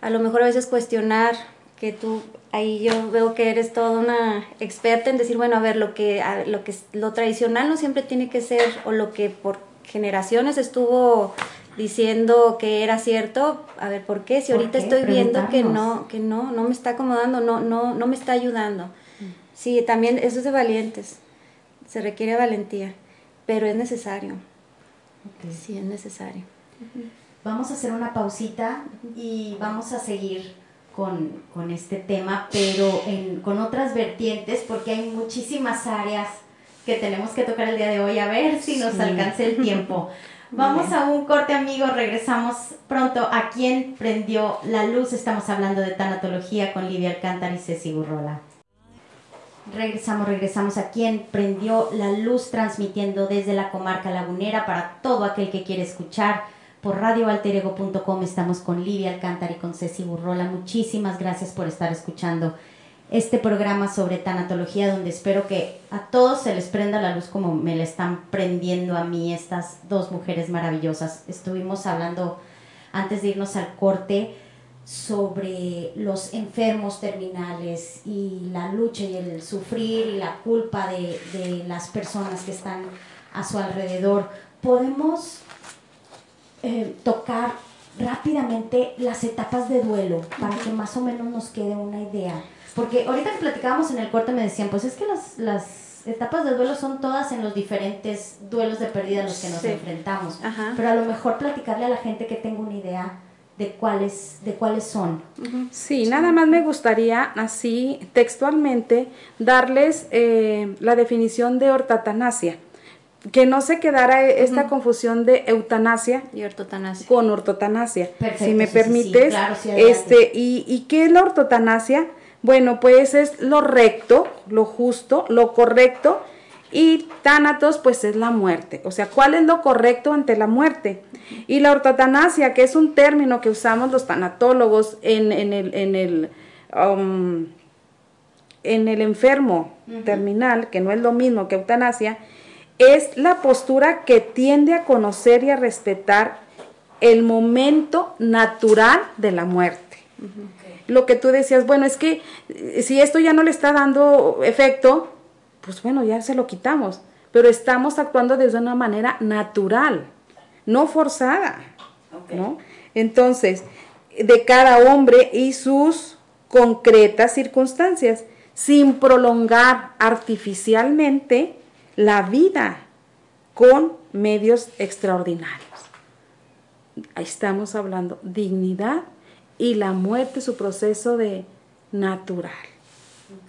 a lo mejor a veces cuestionar que tú, ahí yo veo que eres toda una experta en decir, bueno, a ver, lo que, lo que, lo tradicional no siempre tiene que ser, o lo que por generaciones estuvo diciendo que era cierto, a ver, ¿por qué? Si ahorita estoy viendo que no, que no, no me está acomodando, no, no, no me está ayudando. Sí, también eso es de valientes, se requiere valentía. pero es necesario. Sí, es necesario. Vamos a hacer una pausita y vamos a seguir con, con este tema, pero en, con otras vertientes, porque hay muchísimas áreas que tenemos que tocar el día de hoy, a ver si nos alcanza el tiempo. Vamos a un corte, amigos. Regresamos pronto a quien prendió la luz. Estamos hablando de tanatología con Livia Alcántara y Ceci Burrola. Regresamos, regresamos a quien prendió la luz transmitiendo desde la comarca lagunera para todo aquel que quiere escuchar por radioalterego.com. Estamos con Livia Alcántara y con Ceci Burrola. Muchísimas gracias por estar escuchando este programa sobre tanatología donde espero que a todos se les prenda la luz como me la están prendiendo a mí estas dos mujeres maravillosas. Estuvimos hablando antes de irnos al corte sobre los enfermos terminales y la lucha y el sufrir y la culpa de, de las personas que están a su alrededor. Podemos eh, tocar rápidamente las etapas de duelo para que más o menos nos quede una idea. Porque ahorita que platicábamos en el corte me decían, pues es que las, las etapas de duelo son todas en los diferentes duelos de pérdida a los que nos enfrentamos. Pero a lo mejor platicarle a la gente que tenga una idea de cuáles, de cuáles son. Sí, nada más me gustaría así textualmente darles eh, la definición de ortatanasia que no se quedara esta confusión de eutanasia y ortotanasia. con ortotanasia. si me permites, este y, y qué es la ortotanasia? Bueno, pues es lo recto, lo justo, lo correcto y tánatos pues es la muerte. O sea, ¿cuál es lo correcto ante la muerte? Y la ortotanasia, que es un término que usamos los tanatólogos en, en el, en el, um, en el enfermo terminal, que no es lo mismo que eutanasia, es la postura que tiende a conocer y a respetar el momento natural de la muerte. Lo que tú decías, bueno, es que eh, si esto ya no le está dando efecto, pues bueno, ya se lo quitamos, pero estamos actuando de una manera natural, no forzada, ¿no? Entonces, de cada hombre y sus concretas circunstancias, sin prolongar artificialmente la vida con medios extraordinarios. Ahí estamos hablando dignidad y la muerte, su proceso de natural.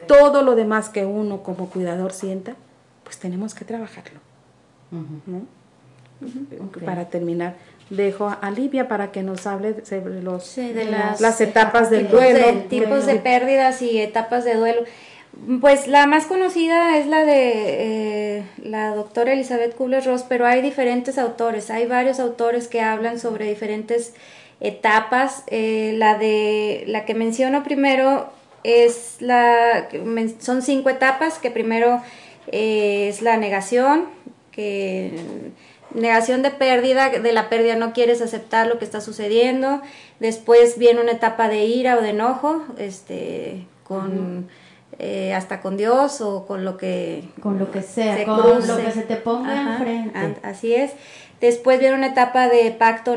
Todo lo demás que uno como cuidador sienta, pues tenemos que trabajarlo. Para terminar, dejo a Livia para que nos hable sobre los, de las, etapas del duelo. tipos de pérdidas y etapas de duelo. Pues la más conocida es la de eh, la doctora Elizabeth Kubler-Ross, pero hay diferentes autores, hay varios autores que hablan sobre diferentes etapas. Eh, la de la que menciono primero es la son cinco etapas que primero eh, es la negación, que negación de pérdida, de la pérdida no quieres aceptar lo que está sucediendo. Después viene una etapa de ira o de enojo, este, con eh, hasta con Dios o con lo que con lo que sea, con lo que se te ponga enfrente. Así es. Después viene una etapa de pacto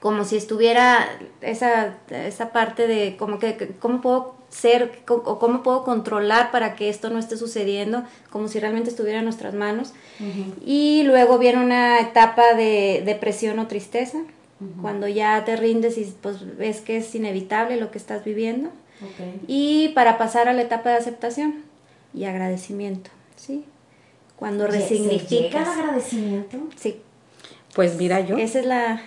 como si estuviera esa, esa parte de como que cómo puedo ser o cómo puedo controlar para que esto no esté sucediendo, como si realmente estuviera en nuestras manos. Y luego viene una etapa de depresión o tristeza, cuando ya te rindes y pues ves que es inevitable lo que estás viviendo. Y para pasar a la etapa de aceptación y agradecimiento, ¿sí? Cuando resignificas. ¿Se agradecimiento? Sí. Pues mira yo. Esa es la,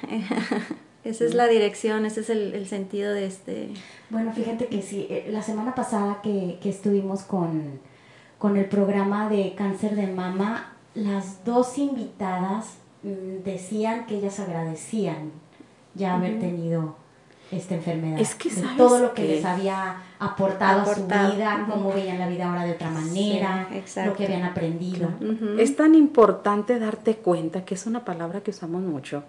esa es la dirección, ese es el, sentido de este... Bueno, fíjate que sí, eh, la semana pasada que, que estuvimos con, con el programa de cáncer de mama, las dos invitadas mm, decían que ellas agradecían ya haber tenido esta enfermedad. Es que todo lo que, les había aportado, a su vida, cómo veían la vida ahora de otra manera, lo que habían aprendido. Es tan importante darte cuenta que es una palabra que usamos mucho,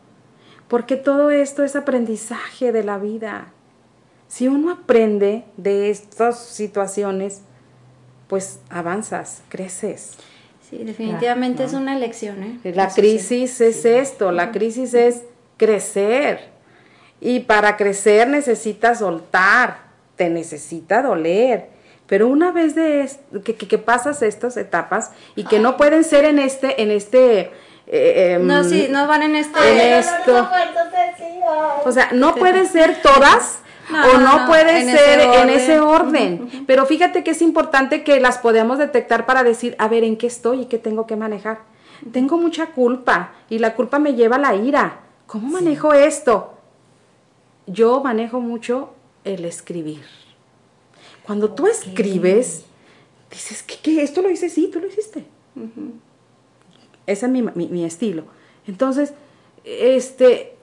porque todo esto es aprendizaje de la vida. Si uno aprende de estas situaciones, pues avanzas, creces. Sí, definitivamente es una lección. ¿eh? La crisis es esto, la crisis es crecer y para crecer necesitas soltar, te necesita doler, Pero una vez de que, que, pasas estas etapas y que no pueden ser en este, en este, eh, em, no, sí, no van en este. En esto. O sea, no pueden ser todas. o no, puede ser en ese orden. Pero fíjate que es importante que las podamos detectar para decir, a ver, ¿en qué estoy y qué tengo que manejar? Tengo mucha culpa y la culpa me lleva a la ira. ¿Cómo manejo esto? Yo manejo mucho el escribir. Cuando tú escribes, dices, ¿qué, ¿qué, Esto lo hice, sí, tú lo hiciste. Ese es mi, mi, estilo. Entonces, este,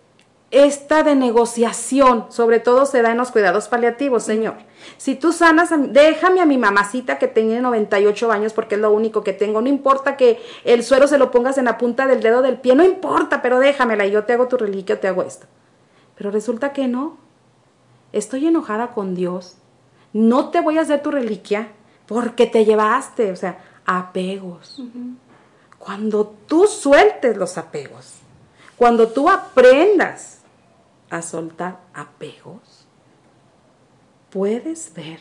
esta de negociación, sobre todo se da en los cuidados paliativos, Señor. Si tú sanas, déjame a mi mamacita que tiene 98 años porque es lo único que tengo. No importa que el suero se lo pongas en la punta del dedo del pie, no importa, pero déjamela y yo te hago tu reliquia, te hago esto. Pero resulta que no. Estoy enojada con Dios no te voy a hacer tu reliquia porque te llevaste, o sea, apegos. Cuando tú sueltes los apegos, cuando tú aprendas a soltar apegos, puedes ver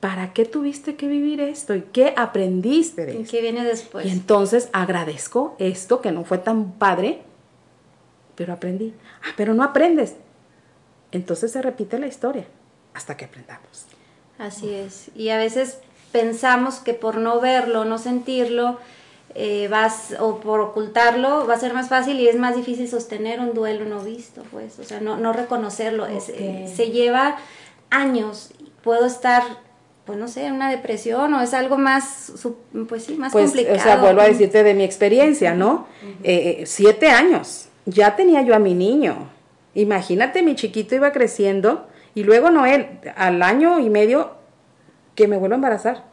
para qué tuviste que vivir esto y qué aprendiste de ¿Y qué viene después? Y entonces agradezco esto que no fue tan padre, pero aprendí. Ah, pero no aprendes. Entonces se repite la historia hasta que aprendamos. Así es. Y a veces pensamos que por no verlo, no sentirlo, eh, vas o por ocultarlo va a ser más fácil y es más difícil sostener un duelo no visto, pues, o sea, no, no reconocerlo. Eh, se lleva años. Puedo estar, pues no sé, en una depresión o es algo más, pues sí, más pues, complicado. O sea, vuelvo a decirte de mi experiencia, ¿no? Eh, siete años. Ya tenía yo a mi niño. Imagínate, mi chiquito iba creciendo y luego Noel, al año y medio que me vuelvo a embarazar.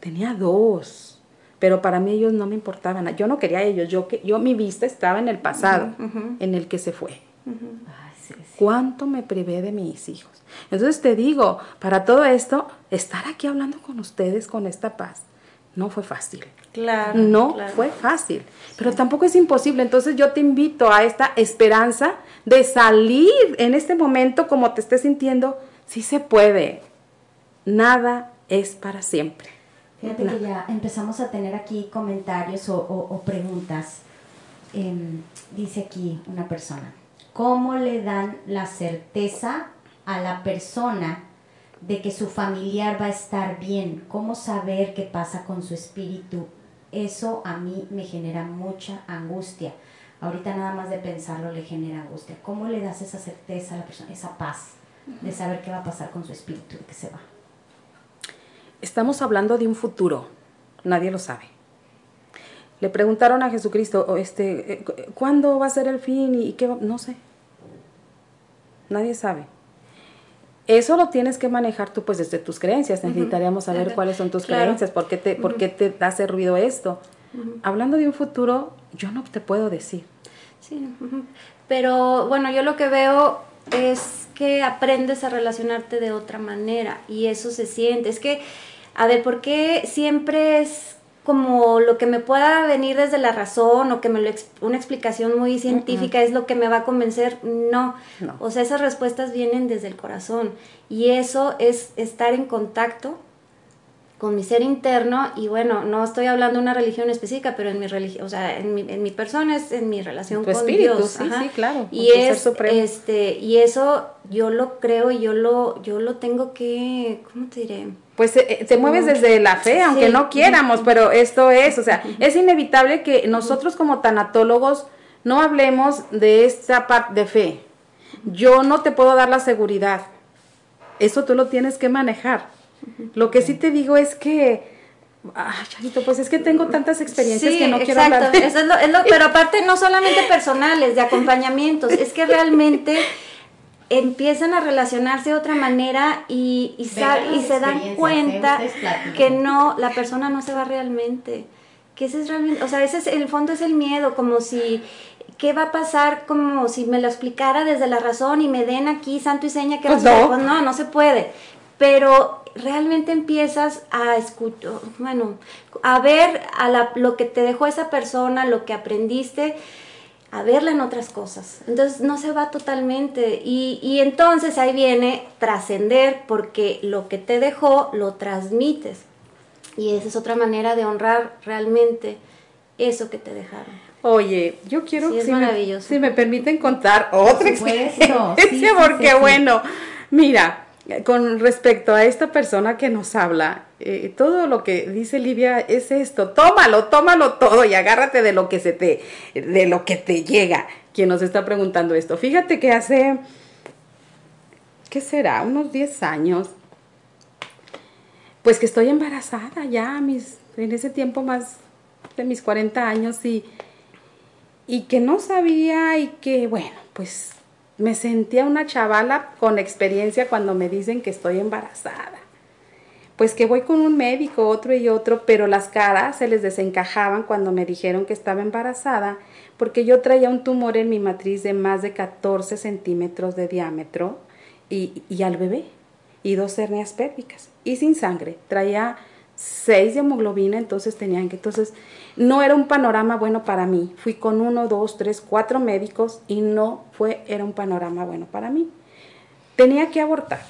Tenía dos, pero para mí ellos no me importaban. Yo no quería a ellos, yo, yo mi vista estaba en el pasado, en el que se fue. ¿Cuánto me privé de mis hijos? Entonces te digo, para todo esto, estar aquí hablando con ustedes con esta paz, no fue fácil. Claro. No fue fácil, pero tampoco es imposible. Entonces yo te invito a esta esperanza de salir en este momento como te estés sintiendo. Sí se puede. Nada es para siempre. Fíjate que ya empezamos a tener aquí comentarios o, preguntas. Em, dice aquí una persona, ¿cómo le dan la certeza a la persona de que su familiar va a estar bien? ¿Cómo saber qué pasa con su espíritu? Eso a mí me genera mucha angustia. Ahorita nada más de pensarlo le genera angustia. ¿Cómo le das esa certeza a la persona, esa paz de saber qué va a pasar con su espíritu y que se va? Estamos hablando de un futuro, nadie lo sabe. Le preguntaron a Jesucristo, este, eh, ¿cuándo va a ser el fin y qué va? No sé. Nadie sabe. Eso lo tienes que manejar tú pues desde tus creencias. Necesitaríamos saber cuáles son tus creencias, por qué te, por qué te hace ruido esto. Hablando de un futuro, yo no te puedo decir. Sí, pero bueno, yo lo que veo es que aprendes a relacionarte de otra manera y eso se siente. Es que, a ver, ¿por qué siempre es como lo que me pueda venir desde la razón o que me lo una explicación muy científica es lo que me va a convencer? No. no. O sea, esas respuestas vienen desde el corazón y eso es estar en contacto con mi ser interno y bueno, no estoy hablando de una religión específica, pero en mi religión, o sea, en mi, en mi persona es en mi relación con Dios, sí, sí, claro, y es este y eso yo lo creo y yo lo yo lo tengo que ¿cómo te diré? Pues eh, te mueves desde la fe, aunque no quieramos, pero esto es, o sea, es inevitable que nosotros como tanatólogos no hablemos de esta parte de fe. Yo no te puedo dar la seguridad. Eso tú lo tienes que manejar lo que sí te digo es que Ah, Charito, pues es que tengo tantas experiencias que no quiero hablar. Eso es lo, es lo, pero aparte no solamente personales, de acompañamientos, es que realmente empiezan a relacionarse de otra manera y, y, y se dan cuenta que no, la persona no se va realmente. Que ese es realmente, o sea, ese es, el fondo es el miedo, como si, ¿qué va a pasar? Como si me lo explicara desde la razón y me den aquí santo y seña que pues no. Pues no, no se puede. Pero realmente empiezas a escuchar, bueno, a ver a lo que te dejó esa persona, lo que aprendiste, a verla en otras cosas. Entonces no se va totalmente y, y entonces ahí viene trascender porque lo que te dejó lo transmites. Y esa es otra manera de honrar realmente eso que te dejaron. Oye, yo quiero, Sí, es si, me, maravilloso. si me permiten contar otra experiencia, sí, sí, porque sí, sí. bueno, mira, con respecto a esta persona que nos habla, eh, todo lo que dice Livia es esto, tómalo, tómalo todo y agárrate de lo que se te, de lo que te llega, quien nos está preguntando esto. Fíjate que hace, ¿qué será? Unos 10 años, pues que estoy embarazada ya, mis, en ese tiempo más de mis 40 años y, y que no sabía y que bueno, pues me sentía una chavala con experiencia cuando me dicen que estoy embarazada. Pues que voy con un médico, otro y otro, pero las caras se les desencajaban cuando me dijeron que estaba embarazada, porque yo traía un tumor en mi matriz de más de 14 centímetros de diámetro y, y al bebé, y dos hernias pélvicas, y sin sangre. Traía 6 de hemoglobina, entonces tenían que, entonces no era un panorama bueno para mí. Fui con uno, dos, tres, cuatro médicos y no fue, era un panorama bueno para mí. Tenía que abortar,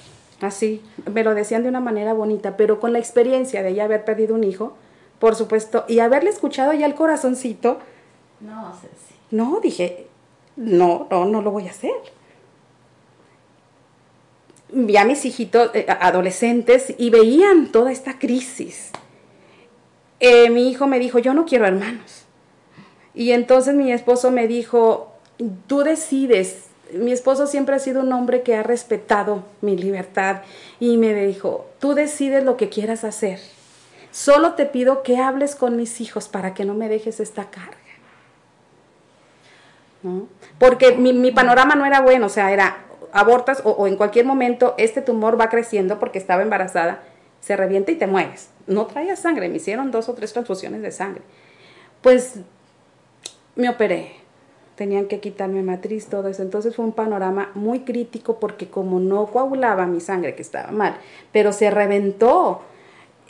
así, me lo decían de una manera bonita, pero con la experiencia de ya haber perdido un hijo, por supuesto, y haberle escuchado ya el corazoncito, No, Ceci. no, dije, no, no, no lo voy a hacer. Vi a mis hijitos eh, adolescentes y veían toda esta crisis. Eh, mi hijo me dijo, yo no quiero hermanos. Y entonces mi esposo me dijo, tú decides. Mi esposo siempre ha sido un hombre que ha respetado mi libertad y me dijo, tú decides lo que quieras hacer. Solo te pido que hables con mis hijos para que no me dejes esta carga. ¿no? Porque mi, mi panorama no era bueno, o sea, era abortas o, o en cualquier momento este tumor va creciendo porque estaba embarazada, se revienta y te mueres. No traía sangre, me hicieron dos o tres transfusiones de sangre. Pues me operé, tenían que quitarme matriz, todo eso. Entonces fue un panorama muy crítico porque como no coagulaba mi sangre, que estaba mal, pero se reventó,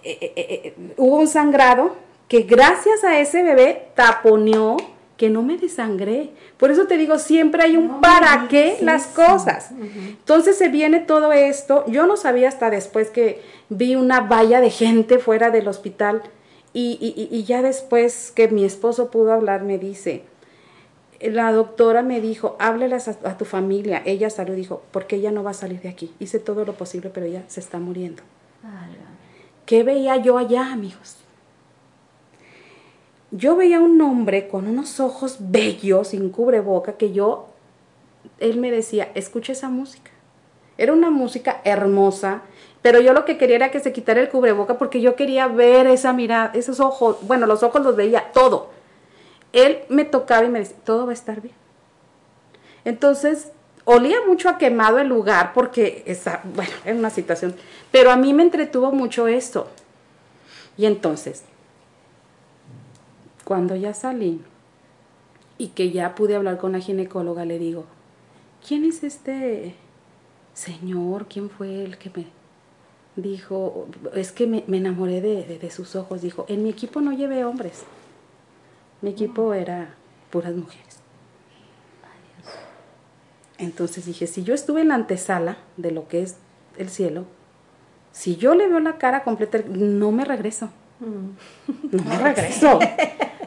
eh, eh, eh, hubo un sangrado que gracias a ese bebé taponeó que no me desangré. Por eso te digo, siempre hay un No para qué las cosas. Entonces se viene todo esto. Yo no sabía hasta después que vi una valla de gente fuera del hospital y, y- ya después que mi esposo pudo hablar me dice, la doctora me dijo, háblelas a, a tu familia. Ella salió y dijo, porque ella no va a salir de aquí. Hice todo lo posible, pero ella se está muriendo. ¿Qué veía yo allá, amigos? Yo veía un hombre con unos ojos bellos, sin cubreboca, que yo, él me decía, escucha esa música. Era una música hermosa, pero yo lo que quería era que se quitara el cubreboca porque yo quería ver esa mirada, esos ojos, bueno, los ojos los veía, todo. Él me tocaba y me decía, todo va a estar bien. Entonces, olía mucho a quemado el lugar porque, esa, bueno, era una situación, pero a mí me entretuvo mucho esto. Y entonces, cuando ya salí y que ya pude hablar con la ginecóloga, le digo, ¿quién es este señor? ¿Quién fue el que me dijo? Es que me, me enamoré de, de- de sus ojos. Dijo, en mi equipo no llevé hombres. Mi equipo era puras mujeres. Entonces dije, si yo estuve en la antesala de lo que es el cielo, si yo le veo la cara completa, no me regreso. No me regreso.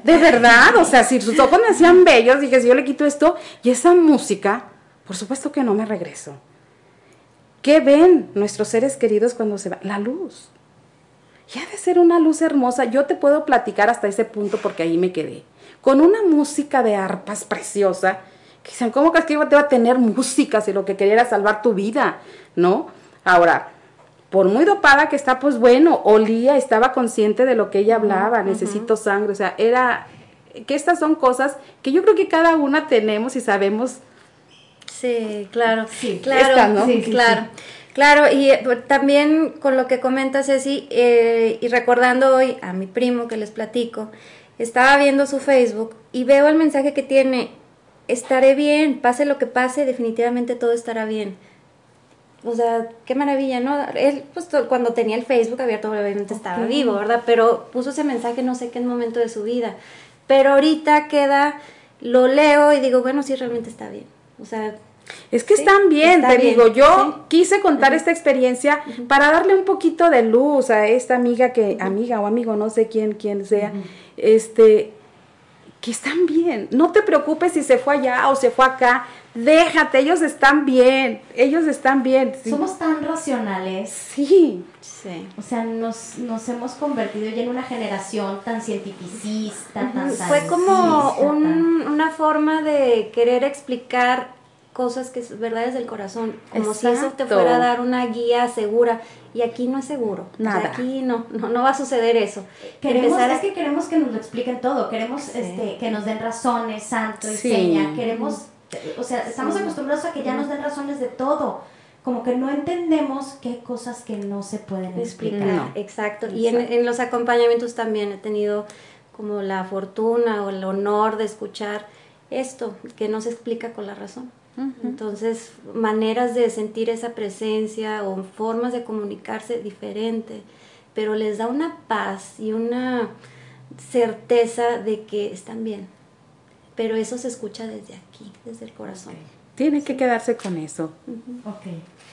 De verdad, o sea, si sus ojos me hacían bellos, dije, si yo le quito esto y esa música, por supuesto que no me regreso. ¿Qué ven nuestros seres queridos cuando se van? La luz. Y ha de ser una luz hermosa. Yo te puedo platicar hasta ese punto porque ahí me quedé. Con una música de arpas preciosa. Que dicen, ¿cómo que iba a tener música si lo que quería era salvar tu vida? ¿No? Ahora, por muy dopada que está, pues bueno, olía, estaba consciente de lo que ella hablaba, necesito sangre, o sea, era que estas son cosas que yo creo que cada una tenemos y sabemos Sí, claro, Sí, claro, esta, ¿no? sí, Sí, sí, claro, claro, y eh, también con lo que comenta Ceci, eh, y recordando hoy a mi primo que les platico, estaba viendo su Facebook y veo el mensaje que tiene, estaré bien, pase lo que pase, definitivamente todo estará bien. O sea, qué maravilla, ¿no? Él, pues cuando tenía el Facebook abierto, obviamente estaba vivo, ¿verdad? Pero puso ese mensaje no sé qué momento de su vida. Pero ahorita queda lo leo y digo, bueno, sí, realmente está bien. O sea, es que están bien, te digo, yo quise contar esta experiencia para darle un poquito de luz a esta amiga que, amiga o amigo, no sé quién, quién sea, este, que están bien. No te preocupes si se fue allá o se fue acá. Déjate, ellos están bien, ellos están bien. Somos tan racionales. Sí. Sí. O sea, nos, nos hemos convertido ya en una generación tan cientificista, tan Fue como una forma de querer explicar cosas que es verdades del corazón, como si eso te fuera a dar una guía segura. Y aquí no es seguro. Nada. aquí no, no, va a suceder eso. Queremos, es que queremos que nos lo expliquen todo. Queremos este, que nos den razones, santo y seña. Queremos, o sea, estamos acostumbrados a que ya nos den razones de todo. Como que no entendemos hay cosas que no se pueden explicar. Exacto. Y en, en los acompañamientos también he tenido como la fortuna o el honor de escuchar esto que no se explica con la razón. Entonces, maneras de sentir esa presencia o formas de comunicarse diferente, pero les da una paz y una certeza de que están bien. Pero eso se escucha desde aquí, desde el corazón. Tiene que quedarse con eso.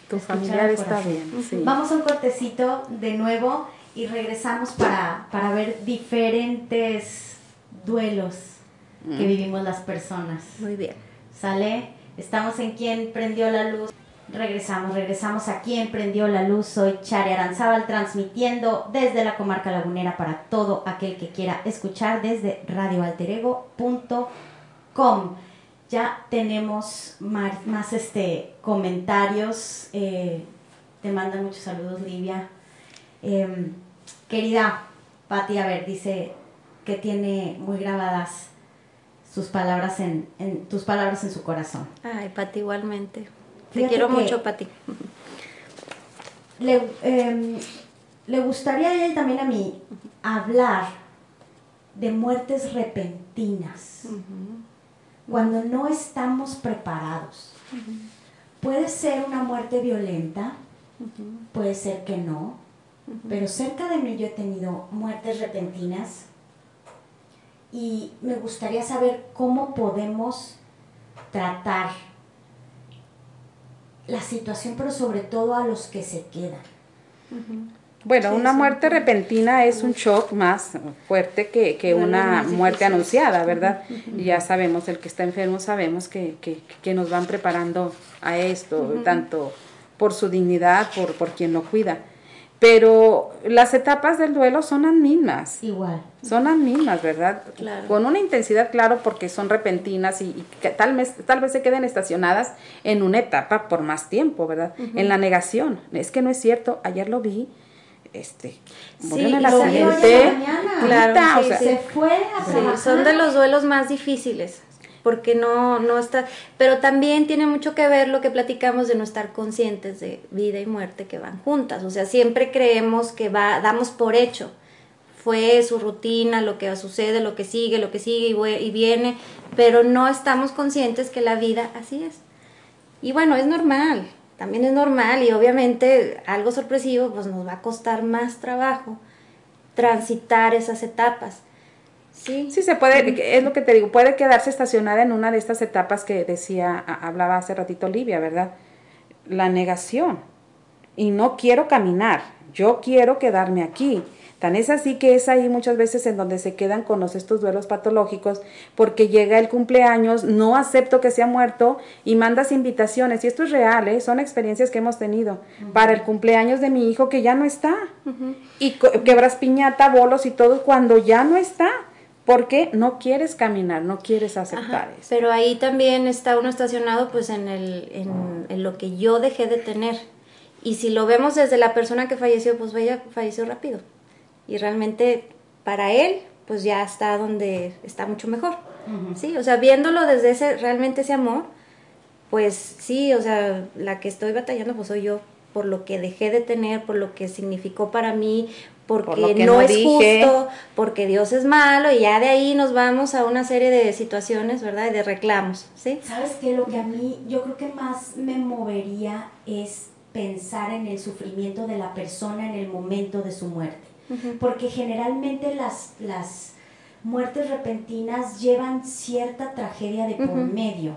Tu familiar está bien. Vamos a un cortecito de nuevo y regresamos para, para ver diferentes duelos que mm. vivimos las personas. Muy bien. ¿Sale? Estamos en Quien Prendió la Luz. Regresamos, regresamos a Quien Prendió la Luz. Soy Chari Aranzábal transmitiendo desde la comarca lagunera para todo aquel que quiera escuchar desde radioalterego.com. Ya tenemos más, este, comentarios. Eh, te mandan muchos saludos, Livia. Em, querida Patti, a ver, dice que tiene muy grabadas sus palabras en, tus palabras en su corazón. Ay, Pati, igualmente. Te quiero mucho, Pati. Le, em, le gustaría a él también a mí hablar de muertes repentinas, cuando no estamos preparados. Puede ser una muerte violenta, puede ser que no, pero cerca de mí yo he tenido muertes repentinas y me gustaría saber cómo podemos tratar la situación, pero sobre todo a los que se quedan. Bueno, una muerte repentina es un shock más fuerte que, una muerte anunciada, ¿verdad? Ya sabemos, el que está enfermo sabemos que, que, nos van preparando a esto, tanto por su dignidad, por, por quien lo cuida. Pero las etapas del duelo son las mismas. Igual. Son las mismas, ¿verdad? Claro. Con una intensidad, claro, porque son repentinas y, que tal, vez, tal vez se queden estacionadas en una etapa por más tiempo, ¿verdad? En la negación. Es que no es cierto, ayer lo vi, este, sí, en el accidente. Claro, se fue a Son de los duelos más difíciles porque no, no está, pero también tiene mucho que ver lo que platicamos de no estar conscientes de vida y muerte que van juntas, o sea, siempre creemos que va, damos por hecho, fue su rutina, lo que sucede, lo que sigue, lo que sigue y, y viene, pero no estamos conscientes que la vida así es. Y bueno, es normal, también es normal y obviamente algo sorpresivo, pues nos va a costar más trabajo transitar esas etapas Sí. Sí, se puede, es lo que te digo, puede quedarse estacionada en una de estas etapas que decía, hablaba hace ratito Olivia, ¿verdad? La negación. Y no quiero caminar, yo quiero quedarme aquí. Tan es así que es ahí muchas veces en donde se quedan con los, estos duelos patológicos, porque llega el cumpleaños, no acepto que se ha muerto y mandas invitaciones. Y esto es real, ¿eh? son experiencias que hemos tenido para el cumpleaños de mi hijo que ya no está. Y quebras piñata, bolos y todo cuando ya no está porque no quieres caminar, no quieres aceptar eso. Pero ahí también está uno estacionado pues en, el, en, lo que yo dejé de tener. Y si lo vemos desde la persona que falleció, pues ella falleció rápido. Y realmente para él, pues ya está donde está mucho mejor. Sí, o sea, viéndolo desde ese, realmente ese amor, pues sí, o sea, la que estoy batallando pues soy yo por lo que dejé de tener, por lo que significó para mí, porque no, es justo, porque Dios es malo y ya de ahí nos vamos a una serie de situaciones, ¿verdad? Y de reclamos, ¿sí? ¿Sabes qué? Lo que a mí yo creo que más me movería es pensar en el sufrimiento de la persona en el momento de su muerte. Porque generalmente las, las muertes repentinas llevan cierta tragedia de por medio,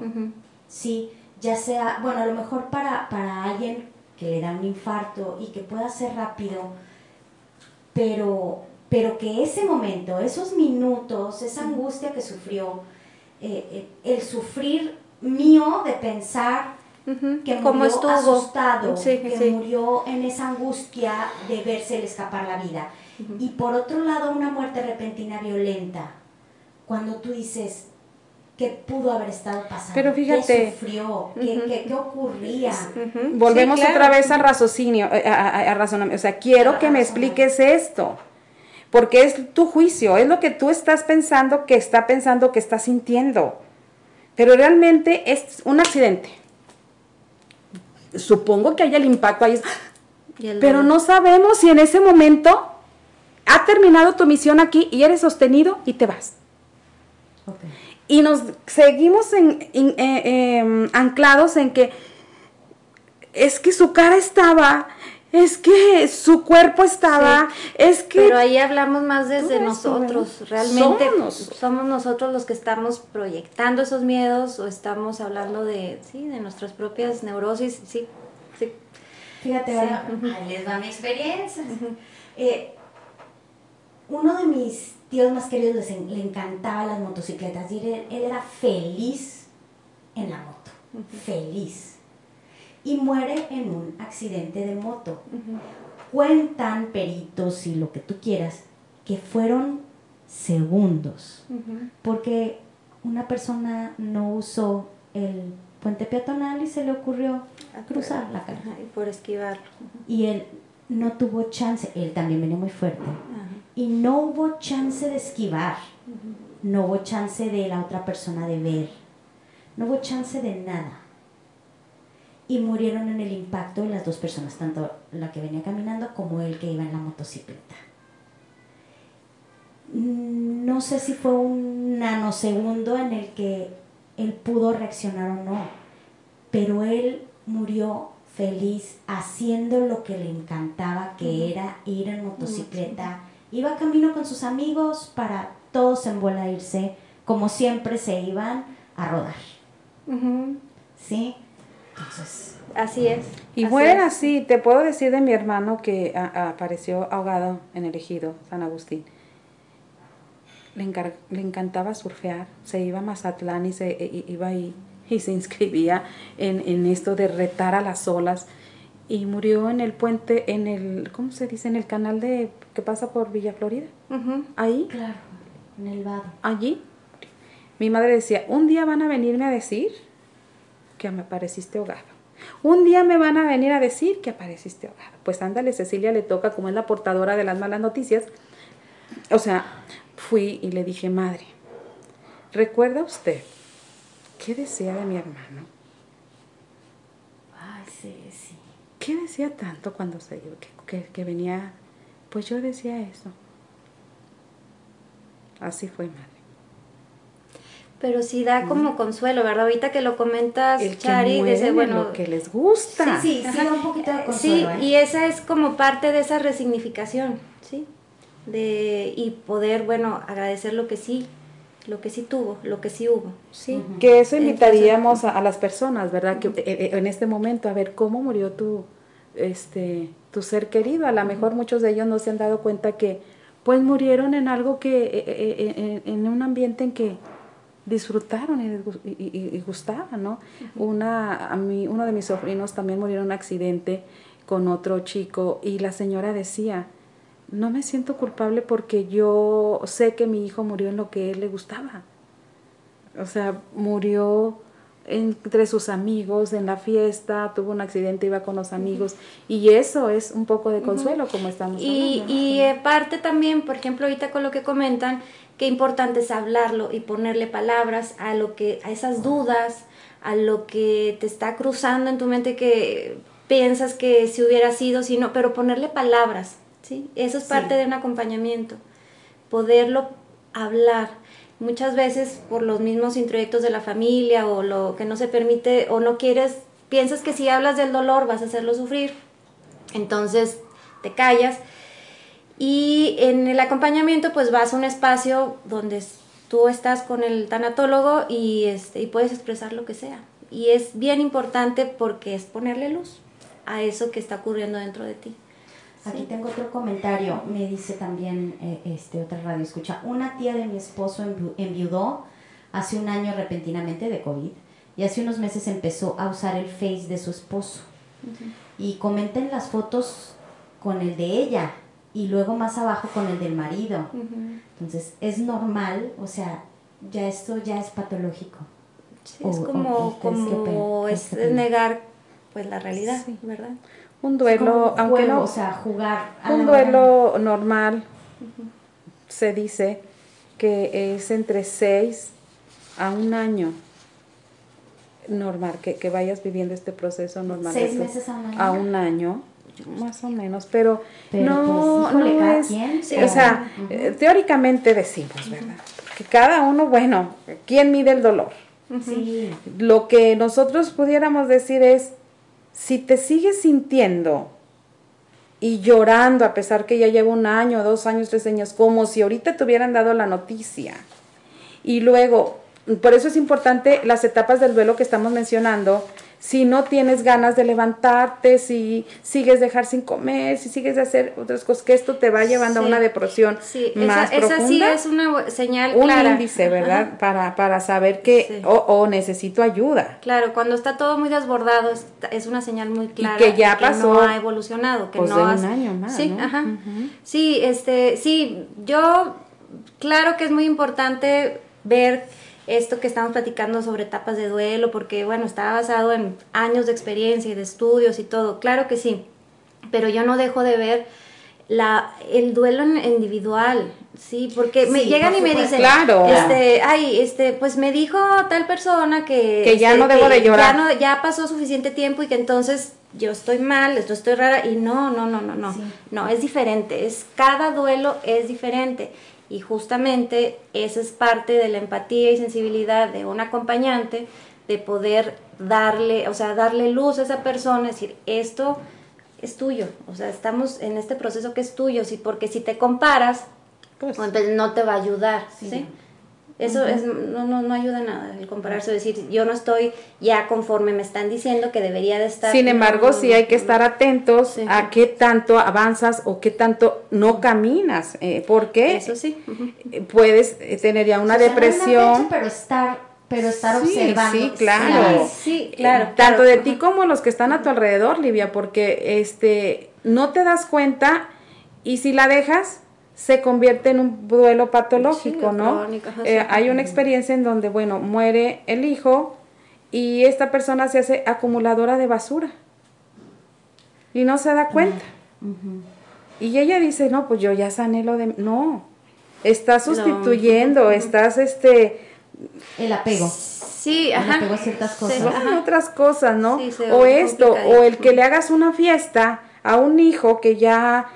¿sí? Ya sea, bueno, a lo mejor para, para alguien que le da un infarto y que pueda ser rápido, pero, pero que ese momento, esos minutos, esa angustia que sufrió, eh, eh, el sufrir mío de pensar que murió estuvo? asustado, que murió en esa angustia de verse escapar la vida. Y por otro lado, una muerte repentina violenta, cuando tú dices, ¿qué pudo haber estado pasando? Pero fíjate, ¿Qué sufrió? ¿Qué, qué, ocurría? Volvemos otra vez al raciocinio, eh, a, razonamiento. O sea, quiero que me expliques esto. Porque es tu juicio, es lo que tú estás pensando, que está pensando, que está sintiendo. Pero realmente es un accidente. Supongo que haya el impacto ahí. Pero no sabemos si en ese momento ha terminado tu misión aquí y eres sostenido y te vas. Y nos seguimos en, eh, em, anclados en que es que su cara estaba, es que su cuerpo estaba, es que... Pero ahí hablamos más desde nosotros, realmente somos. nosotros los que estamos proyectando esos miedos o estamos hablando de, sí, de nuestras propias neurosis, sí, sí. Fíjate, ahora, ahí les va mi experiencia. eh, uno de mis tíos más queridos le encantaba las motocicletas y él, era feliz en la moto, feliz. Y muere en un accidente de moto. Cuentan peritos y lo que tú quieras que fueron segundos, porque una persona no usó el puente peatonal y se le ocurrió cruzar la calle. Y por esquivarlo. Y él no tuvo chance, él también venía muy fuerte y no hubo chance de esquivar, no hubo chance de la otra persona de ver, no hubo chance de nada. Y murieron en el impacto de las dos personas, tanto la que venía caminando como el que iba en la motocicleta. No sé si fue un nanosegundo en el que él pudo reaccionar o no, pero él murió feliz haciendo lo que le encantaba, que era ir en motocicleta Iba camino con sus amigos para todos en bola irse, como siempre se iban a rodar. ¿Sí? Entonces. Así es. Y bueno, así, te puedo decir de mi hermano que apareció ahogado en el ejido, San Agustín. Le, le, encantaba surfear, se iba a Mazatlán y se e, e, iba ahí y se inscribía en, en esto de retar a las olas y murió en el puente, en el, ¿cómo se dice? En el canal de que pasa por Villa Florida. Ahí. Claro, en el vado. Allí. Mi madre decía, un día van a venirme a decir que me apareciste ahogado. Un día me van a venir a decir que apareciste ahogado. Pues ándale, Cecilia le toca, como es la portadora de las malas noticias. O sea, fui y le dije, madre, ¿recuerda usted qué decía de mi hermano? Ay, sí, sí. ¿Qué decía tanto cuando se que, que, venía? Pues yo decía eso. Así fue, madre. Pero sí da como consuelo, ¿verdad? Ahorita que lo comentas, El Chari, dice, bueno, lo que les gusta. Sí, sí, sí, un poquito de consuelo. Sí, ¿eh? y esa es como parte de esa resignificación, ¿sí? De, y poder, bueno, agradecer lo que sí, lo que sí tuvo, lo que sí hubo, ¿sí? Que eso invitaríamos a, las personas, ¿verdad? Que eh, eh, en este momento, a ver, ¿cómo murió tu, este, tu ser querido? A lo mejor muchos de ellos no se han dado cuenta que, pues, murieron en algo que, eh, en, un ambiente en que disfrutaron y, y, gustaban, ¿no? Una, a mí, uno de mis sobrinos también murió en un accidente con otro chico y la señora decía, no me siento culpable porque yo sé que mi hijo murió en lo que él le gustaba. O sea, murió entre sus amigos, en la fiesta, tuvo un accidente, iba con los amigos, y eso es un poco de consuelo, como estamos y, hablando. Y eh, parte también, por ejemplo, ahorita con lo que comentan, qué importante es hablarlo y ponerle palabras a lo que, a esas dudas, a lo que te está cruzando en tu mente que piensas que si hubiera sido, si no, pero ponerle palabras, ¿sí? Eso es parte de un acompañamiento, poderlo hablar. Muchas veces por los mismos introyectos de la familia o lo que no se permite o no quieres, piensas que si hablas del dolor vas a hacerlo sufrir, entonces te callas Y en el acompañamiento pues vas a un espacio donde tú estás con el tanatólogo y, este, y puedes expresar lo que sea. Y es bien importante porque es ponerle luz a eso que está ocurriendo dentro de ti. Aquí tengo otro comentario, me dice también eh, este otra radio escucha, una tía de mi esposo enviudó hace un año repentinamente de COVID y hace unos meses empezó a usar el face de su esposo. Y comenten las fotos con el de ella y luego más abajo con el del marido. Entonces, es normal, o sea, ya esto ya es patológico. es como, como es negar pues la realidad, ¿verdad? Un duelo, aunque no, o sea, jugar. Un duelo normal se dice que es entre seis a un año normal, que, que vayas viviendo este proceso normal. ¿Seis meses a un año? A un año, más o menos, pero, no, pues, no es... o sea, eh, teóricamente decimos, ¿verdad? Que cada uno, bueno, ¿quién mide el dolor? Sí. Lo que nosotros pudiéramos decir es, si te sigues sintiendo y llorando a pesar que ya lleva un año, dos años, tres años, como si ahorita te hubieran dado la noticia, y luego por eso es importante las etapas del duelo que estamos mencionando. Si no tienes ganas de levantarte, si sigues dejar sin comer, si sigues de hacer otras cosas, que esto te va llevando a una depresión sí. más esa, profunda. sí es una señal un clara. índice, ¿verdad? Para, para saber que, o oh, necesito ayuda. Claro, cuando está todo muy desbordado es, es una señal muy clara. que ya pasó. no ha evolucionado, que pues no de has- un año más, Sí, ¿no? ajá. Sí, este, sí, yo, claro que es muy importante ver esto que estamos platicando sobre etapas de duelo, porque bueno, está basado en años de experiencia y de estudios y todo, claro que sí, pero yo no dejo de ver la, el duelo individual, sí, porque me Sí, llegan por y me dicen, Claro. este, ay, este, pues me dijo tal persona que, Que ya este, no debo de llorar. ya no- ya pasó suficiente tiempo y que entonces yo estoy mal, esto estoy rara y no, no, no, no, no, Sí. no, es diferente, es cada duelo es diferente y justamente esa es parte de la empatía y sensibilidad de un acompañante de poder darle, o sea, darle luz a esa persona, decir, esto es tuyo, o sea, estamos en este proceso que es tuyo, sí, porque si te comparas, Pues, no te va a ayudar, ¿sí? Sí. Eso es, no, no, no ayuda nada el compararse, decir, yo no estoy ya conforme me están diciendo que debería de estar. Sin embargo, no, sí hay que estar atentos Sí. a qué tanto avanzas o qué tanto no caminas, eh, porque Eso sí. eh, puedes eh, tener ya una O sea, no una depresión. fecha, pero estar, pero estar Sí, observando. sí, claro. Sí, claro. Eh, tanto claro, de ti como los que están a tu alrededor, Livia, porque este no te das cuenta y si la dejas se convierte en un duelo patológico, Sí, ¿no? Eh, sí. hay una experiencia en donde, bueno, muere el hijo y esta persona se hace acumuladora de basura y no se da cuenta. Y ella dice, no, pues yo ya sané lo de... No, estás No. sustituyendo, estás este El apego. Sí, El ajá. apego a ciertas Sí, cosas. ajá. otras cosas, ¿no? Sí, se o esto, o el que le hagas una fiesta a un hijo que ya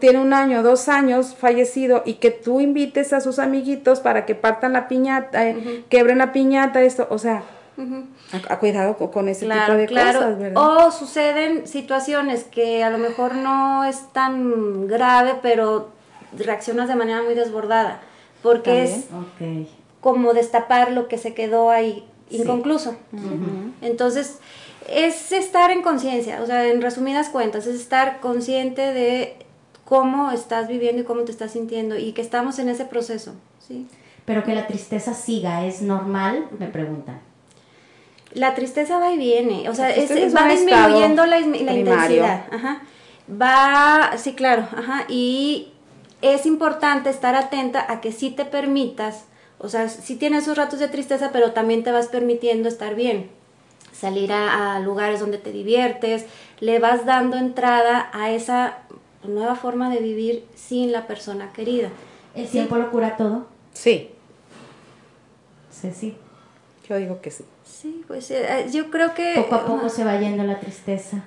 tiene un año, dos años fallecido y que tú invites a sus amiguitos para que partan la piñata, eh, quebren la piñata, esto, o sea, Ujú. a, a cuidado con, ese Claro, tipo de claro. cosas, ¿verdad? O suceden situaciones que a lo mejor no es tan grave, pero reaccionas de manera muy desbordada, porque es como destapar lo que se quedó ahí inconcluso. Entonces, es estar en conciencia, o sea, en resumidas cuentas, es estar consciente de cómo estás viviendo y cómo te estás sintiendo y que estamos en ese proceso, ¿sí? Pero que la tristeza siga, ¿es normal? Me preguntan. La tristeza va y viene, o sea, es- es va disminuyendo la, intensidad, ajá. Va, sí, claro, ajá, y es importante estar atenta a que sí te permitas, o sea, sí tienes esos ratos de tristeza, pero también te vas permitiendo estar bien, salir a, a lugares donde te diviertes, le vas dando entrada a esa nueva forma de vivir sin la persona querida. ¿El tiempo lo cura todo? Sí, Sí, sí. yo digo que sí. Sí, pues eh, yo creo que... Poco a poco ajá. se va yendo la tristeza.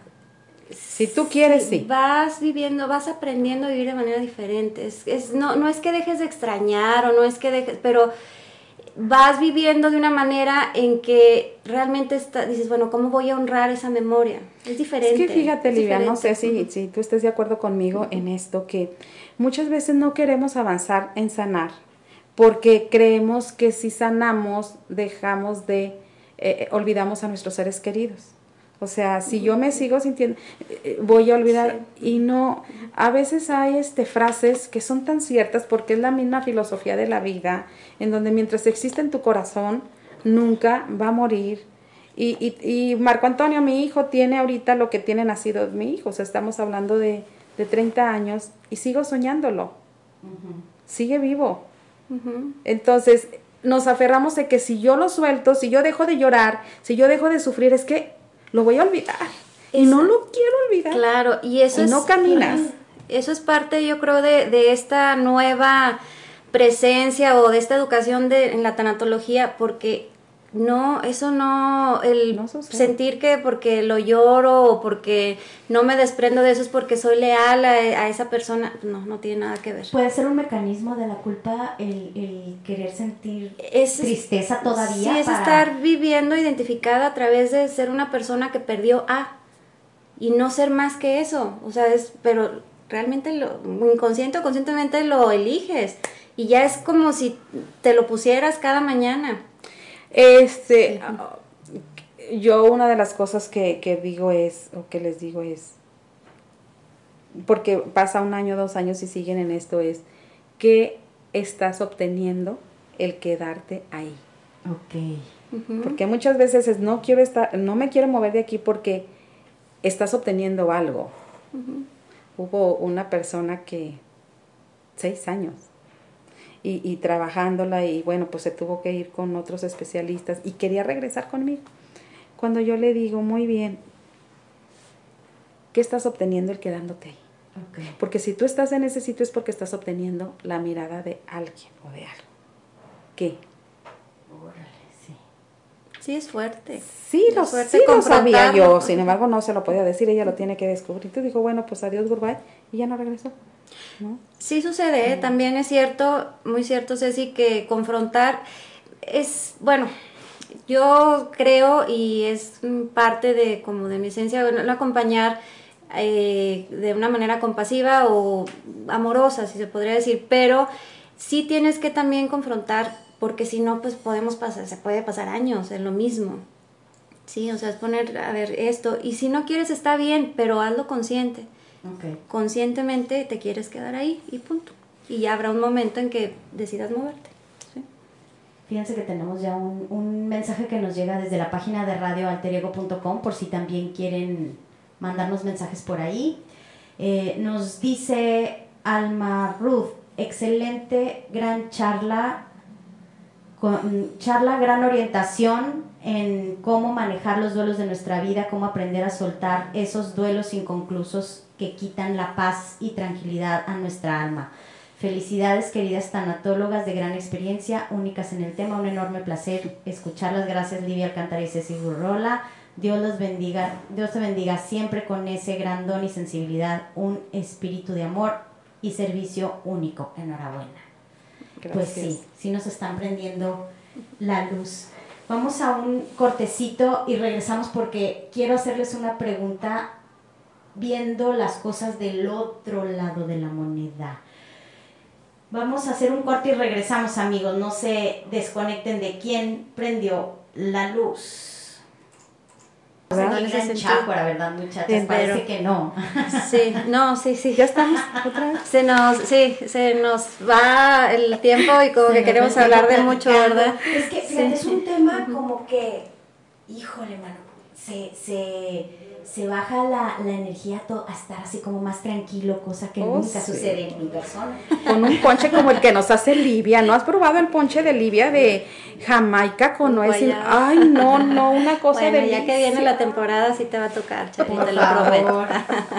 Si tú quieres, sí. Vas viviendo, vas aprendiendo a vivir de manera diferente. Es, es- no, no es que dejes de extrañar o no es que dejes, pero vas viviendo de una manera en que realmente está, dices, bueno, ¿cómo voy a honrar esa memoria? Es diferente. Es que fíjate, Livia, no sé si, si tú estés de acuerdo conmigo en esto, que muchas veces no queremos avanzar en sanar, porque creemos que si sanamos, dejamos de, eh, eh, olvidamos a nuestros seres queridos. O sea, si yo me sigo sintiendo, eh, voy a olvidar y no, a veces hay este frases que son tan ciertas porque es la misma filosofía de la vida, en donde mientras existe en tu corazón, nunca va a morir. Y, y, y Marco Antonio, mi hijo, tiene ahorita lo que tiene nacido mi hijo, o sea, estamos hablando de, de 30 años y sigo soñándolo. Sigue vivo. Entonces, nos aferramos de que si yo lo suelto, si yo dejo de llorar, si yo dejo de sufrir, es que lo voy a olvidar. y no lo quiero olvidar. Claro, y eso es. No caminas. Eso es parte, yo creo, de, de esta nueva presencia o de esta educación de, en la tanatología, porque no, eso no, el sentir que porque lo lloro o porque no me desprendo de eso es porque soy leal a, esa persona, no, no tiene nada que ver. Puede ser un mecanismo de la culpa el, querer sentir tristeza todavía. Sí, es estar viviendo identificada a través de ser una persona que perdió a y no ser más que eso, o sea, es, pero realmente lo, inconsciente o conscientemente lo eliges y ya es como si te lo pusieras cada mañana. Este, yo una de las cosas que, que digo es, o que les digo es, porque pasa un año, dos años y siguen en esto, es, ¿qué estás obteniendo el quedarte ahí? Ok. Porque muchas veces es, no quiero estar, no me quiero mover de aquí porque estás obteniendo algo. Hubo una persona que, seis años, y, trabajándola y bueno, pues se tuvo que ir con otros especialistas y quería regresar conmigo. Cuando yo le digo, muy bien, ¿qué estás obteniendo el quedándote ahí? Porque si tú estás en ese sitio es porque estás obteniendo la mirada de alguien o de algo. ¿Qué? sí. Sí, es fuerte. Sí, lo, sí lo sabía yo, sin embargo no se lo podía decir, ella lo tiene que descubrir. Entonces dijo, bueno, pues adiós, goodbye, y ya no regresó. Sí sucede, también es cierto, muy cierto Ceci, que confrontar es, bueno, yo creo y es parte de como de mi esencia, no acompañar eh, de una manera compasiva o amorosa, si se podría decir, pero sí tienes que también confrontar, porque si no, pues podemos pasar, se puede pasar años en lo mismo. Sí, o sea, es poner, a ver, esto, y si no quieres está bien, pero hazlo consciente. Conscientemente te quieres quedar ahí y punto. Y ya habrá un momento en que decidas moverte. Fíjense que tenemos ya un, mensaje que nos llega desde la página de radioalteriego.com por si también quieren mandarnos mensajes por ahí. Eh, nos dice Alma Ruth, excelente, gran charla, con, charla, gran orientación en cómo manejar los duelos de nuestra vida, cómo aprender a soltar esos duelos inconclusos que quitan la paz y tranquilidad a nuestra alma. Felicidades, queridas tanatólogas de gran experiencia, únicas en el tema. Un enorme placer escucharlas. Gracias, Livia Alcántara y Ceci Burrola. Dios los bendiga, Dios te bendiga siempre con ese gran don y sensibilidad, un espíritu de amor y servicio único. Enhorabuena. Pues sí, sí nos están prendiendo la luz. Vamos a un cortecito y regresamos porque quiero hacerles una pregunta viendo las cosas del otro lado de la moneda. Vamos a hacer un corte y regresamos amigos, no se desconecten de quién prendió la luz. ¿verdad? ¿verdad, muchachas? Parece que no. Sí, no, sí, sí. Ya estamos otra vez. Se nos, sí, se nos va el tiempo y como que queremos hablar de mucho, ¿verdad? Es que, es un tema como que, híjole, mano, se, se se baja la, la energía a estar así como más tranquilo, cosa que oh, nunca sucede en mi persona. Con un ponche como el que nos hace Livia. ¿No has probado el ponche de Livia de Jamaica con nuez? Ay, no, no, una cosa de ya que viene la temporada sí te va a tocar, te lo prometo.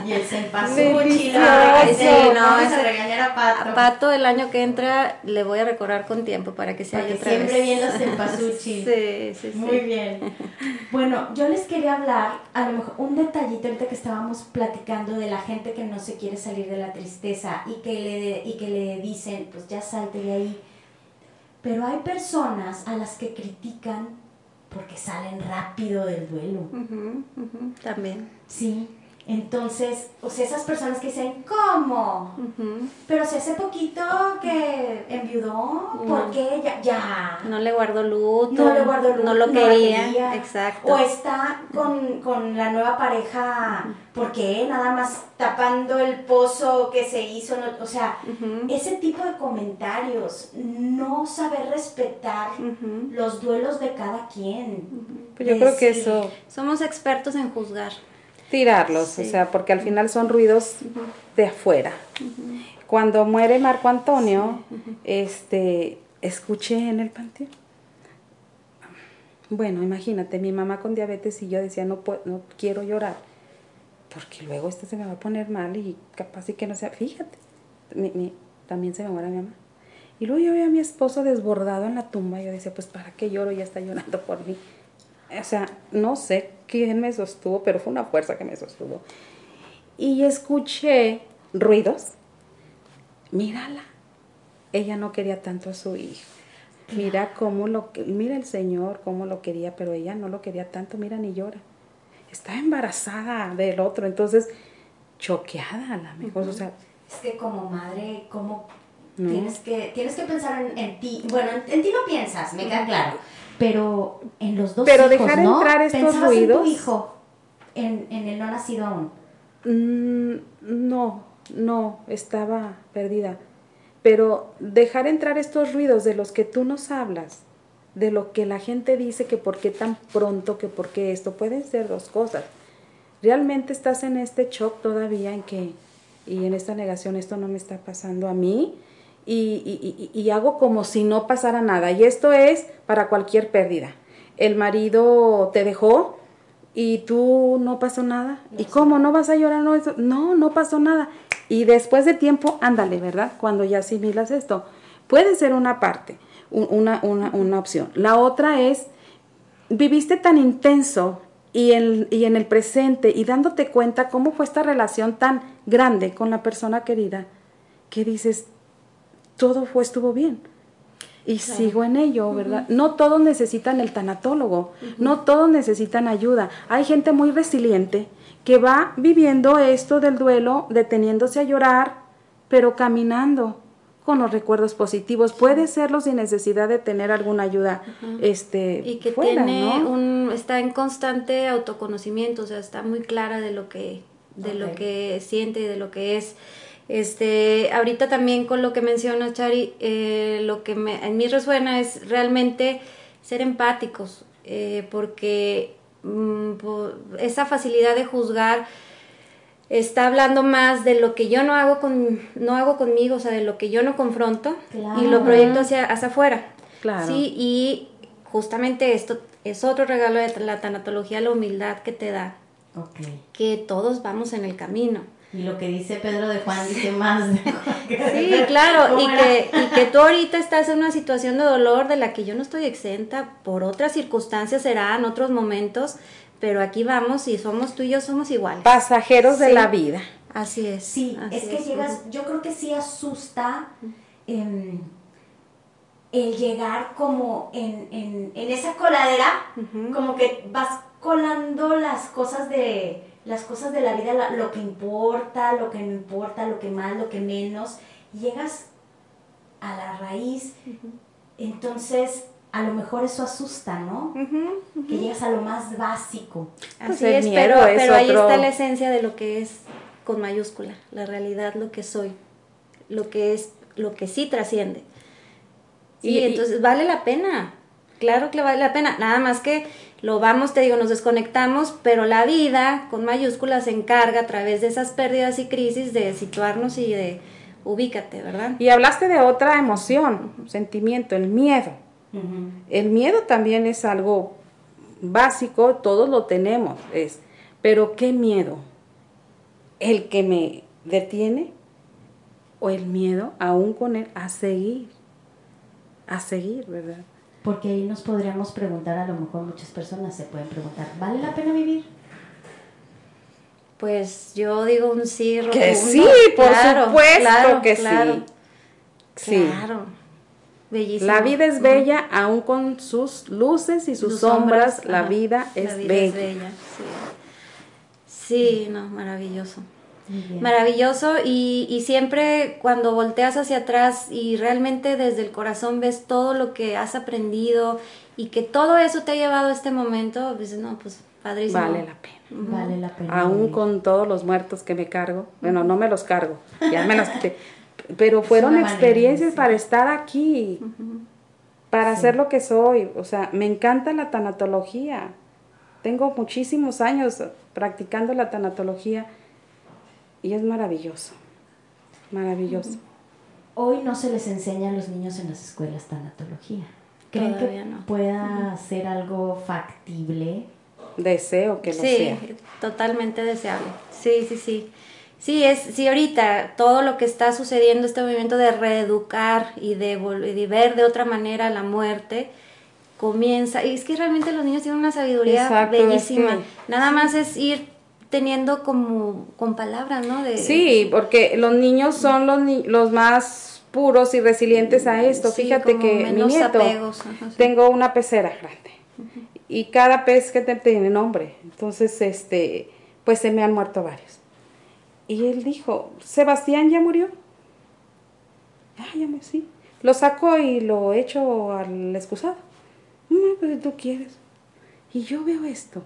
y el cempasúchil. Sí, no, vamos a regañar a Pato. A Pato el año que entra le voy a recordar con tiempo para que se haya otra siempre bien los cempasúchil. Sí, sí, sí. Muy bien. Bueno, yo les quería hablar, a lo mejor, un detallito ahorita que estábamos platicando de la gente que no se quiere salir de la tristeza y que le, y que le dicen, pues ya salte de ahí Pero hay personas a las que critican porque salen rápido del duelo. Ujú, ujú, También. Sí. Entonces, o sea, esas personas que dicen, ¿cómo? Pero si hace poquito que enviudó, ¿por No. qué? Ya, ya. No le guardó luto. No le guardó luto, No lo quería. Exacto. O está con, con la nueva pareja, ¿por qué? Nada más tapando el pozo que se hizo. no- o sea, ese tipo de comentarios, no saber respetar los duelos de cada quien. Pues yo creo que eso, Somos expertos en juzgar. Tirarlos, Sí. o sea, porque al final son ruidos de afuera. Cuando muere Marco Antonio, este, escuché en el panteón. Bueno, imagínate, mi mamá con diabetes y yo decía, no, puedo, no quiero llorar, porque luego esto se me va a poner mal y capaz y que no sea, fíjate, mi- mi- también se me muere mi mamá. Y luego yo veía a mi esposo desbordado en la tumba, y yo decía, pues ¿para qué lloro? Ya está llorando por mí. O sea, no sé quién me sostuvo, pero fue una fuerza que me sostuvo. Y escuché ruidos. Mírala. Ella no quería tanto a su hijo. Mira cómo lo mira el Señor cómo lo quería, pero ella no lo quería tanto, mira ni llora. Estaba embarazada del otro, entonces choqueada a la mejor, o sea, Es que como madre, ¿cómo No. tienes, que, tienes que pensar en, en ti? Bueno, en, en ti no piensas, me queda claro. Pero en los dos Pero hijos, dejar ¿no? entrar estos Pensabas en ruidos. tu hijo, en, en el no nacido aún. Mm, no, no, estaba perdida. Pero dejar entrar estos ruidos de los que tú nos hablas, de lo que la gente dice que por qué tan pronto, que por qué esto, pueden ser dos cosas. Realmente estás en este shock todavía en que, y en esta negación, esto no me está pasando a mí, y, y- y- y hago como si no pasara nada. Y esto es para cualquier pérdida. El marido te dejó, y tú no pasó nada. ¿Y cómo? ¿No vas a llorar? No, eso- no, no pasó nada. Y después de tiempo, ándale, ¿verdad? Cuando ya asimilas esto. Puede ser una parte, un- una, una, una opción. La otra es, viviste tan intenso y en, y en el presente y dándote cuenta cómo fue esta relación tan grande con la persona querida, que dices, todo fue, estuvo bien. Y sigo en ello, ¿verdad? No todos necesitan el tanatólogo, no todos necesitan ayuda. Hay gente muy resiliente que va viviendo esto del duelo, deteniéndose a llorar, pero caminando con los recuerdos positivos. Puede serlo sin necesidad de tener alguna ayuda este, Y que fuera, tiene ¿no? un, está en constante autoconocimiento, o sea, está muy clara de lo que, de lo que siente y de lo que es. Este, ahorita también con lo que menciona Chari, eh, lo que me, en mí resuena es realmente ser empáticos, eh, porque mm, esa facilidad de juzgar está hablando más de lo que yo no hago con no hago conmigo, o sea, de lo que yo no confronto y lo proyecto hacia, hacia afuera. Claro. Sí, y justamente esto es otro regalo de la tanatología, la humildad que te da, que todos vamos en el camino. Y lo que dice Pedro de Juan dice más de Sí, claro, y que, y que tú ahorita estás en una situación de dolor de la que yo no estoy exenta, por otras circunstancias serán, otros momentos, pero aquí vamos y somos tú y yo somos iguales. Pasajeros de la vida. Así es. Sí, así es que llegas, yo creo que sí asusta em, el llegar como en, en, en esa coladera, como que vas colando las cosas de las cosas de la vida, lo que importa, lo que no importa, lo que más, lo que menos, y llegas a la raíz, entonces a lo mejor eso asusta, ¿no? Que llegas a lo más básico. Así Pues es, pero, es pero ahí otro- está la esencia de lo que es con mayúscula, la realidad, lo que soy, lo que es, lo que sí trasciende. Sí, Y- y- entonces vale la pena, claro que vale la pena, nada más que lo vamos, te digo, nos desconectamos, pero la vida con mayúsculas se encarga a través de esas pérdidas y crisis de situarnos y de ubícate, ¿verdad? Y hablaste de otra emoción, sentimiento, el miedo. El miedo también es algo básico, todos lo tenemos, es, pero ¿qué miedo? ¿El que me detiene o el miedo aún con él a seguir? A seguir, ¿verdad? Porque ahí nos podríamos preguntar, a lo mejor muchas personas se pueden preguntar, ¿vale la pena vivir? Pues yo digo un sí rotundo. Que sí, por Claro, supuesto claro, que claro, sí. Sí. Claro. Bellísimo. La vida es bella, aún con sus luces y sus, sombras, la vida es La vida bella. es bella, sí. Sí, no, maravilloso. Maravilloso y, y siempre cuando volteas hacia atrás y realmente desde el corazón ves todo lo que has aprendido y que todo eso te ha llevado a este momento, dices, no, pues padrísimo. Vale la pena. Vale la pena. Aún vivir. con todos los muertos que me cargo, bueno, no me los cargo, ya me los quité, pero fueron manera, experiencias sí. para estar aquí, para ser lo que soy, o sea, me encanta la tanatología, tengo muchísimos años practicando la tanatología y es maravilloso, maravilloso. Hoy no se les enseña a los niños en las escuelas tanatología. ¿Creen Todavía que no. pueda ser algo factible? Deseo que lo sí, sea. totalmente deseable. Sí, sí, sí. Sí, es, sí, ahorita todo lo que está sucediendo, este movimiento de reeducar y de, de ver de otra manera la muerte, comienza. Y es que realmente los niños tienen una sabiduría Exacto, es bellísima. que- Nada más es ir teniendo como con palabras, ¿no? De, Sí, porque los niños son los, ni- los más puros y resilientes a esto. Sí, Fíjate que mi nieto, apegos, ajá, sí. tengo una pecera grande y cada pez que te tiene nombre. Entonces, este, pues se me han muerto varios. Y él dijo, Sebastián ya murió. Ah, ya me sí. Lo saco y lo echo al excusado. No, pues tú quieres. Y yo veo esto.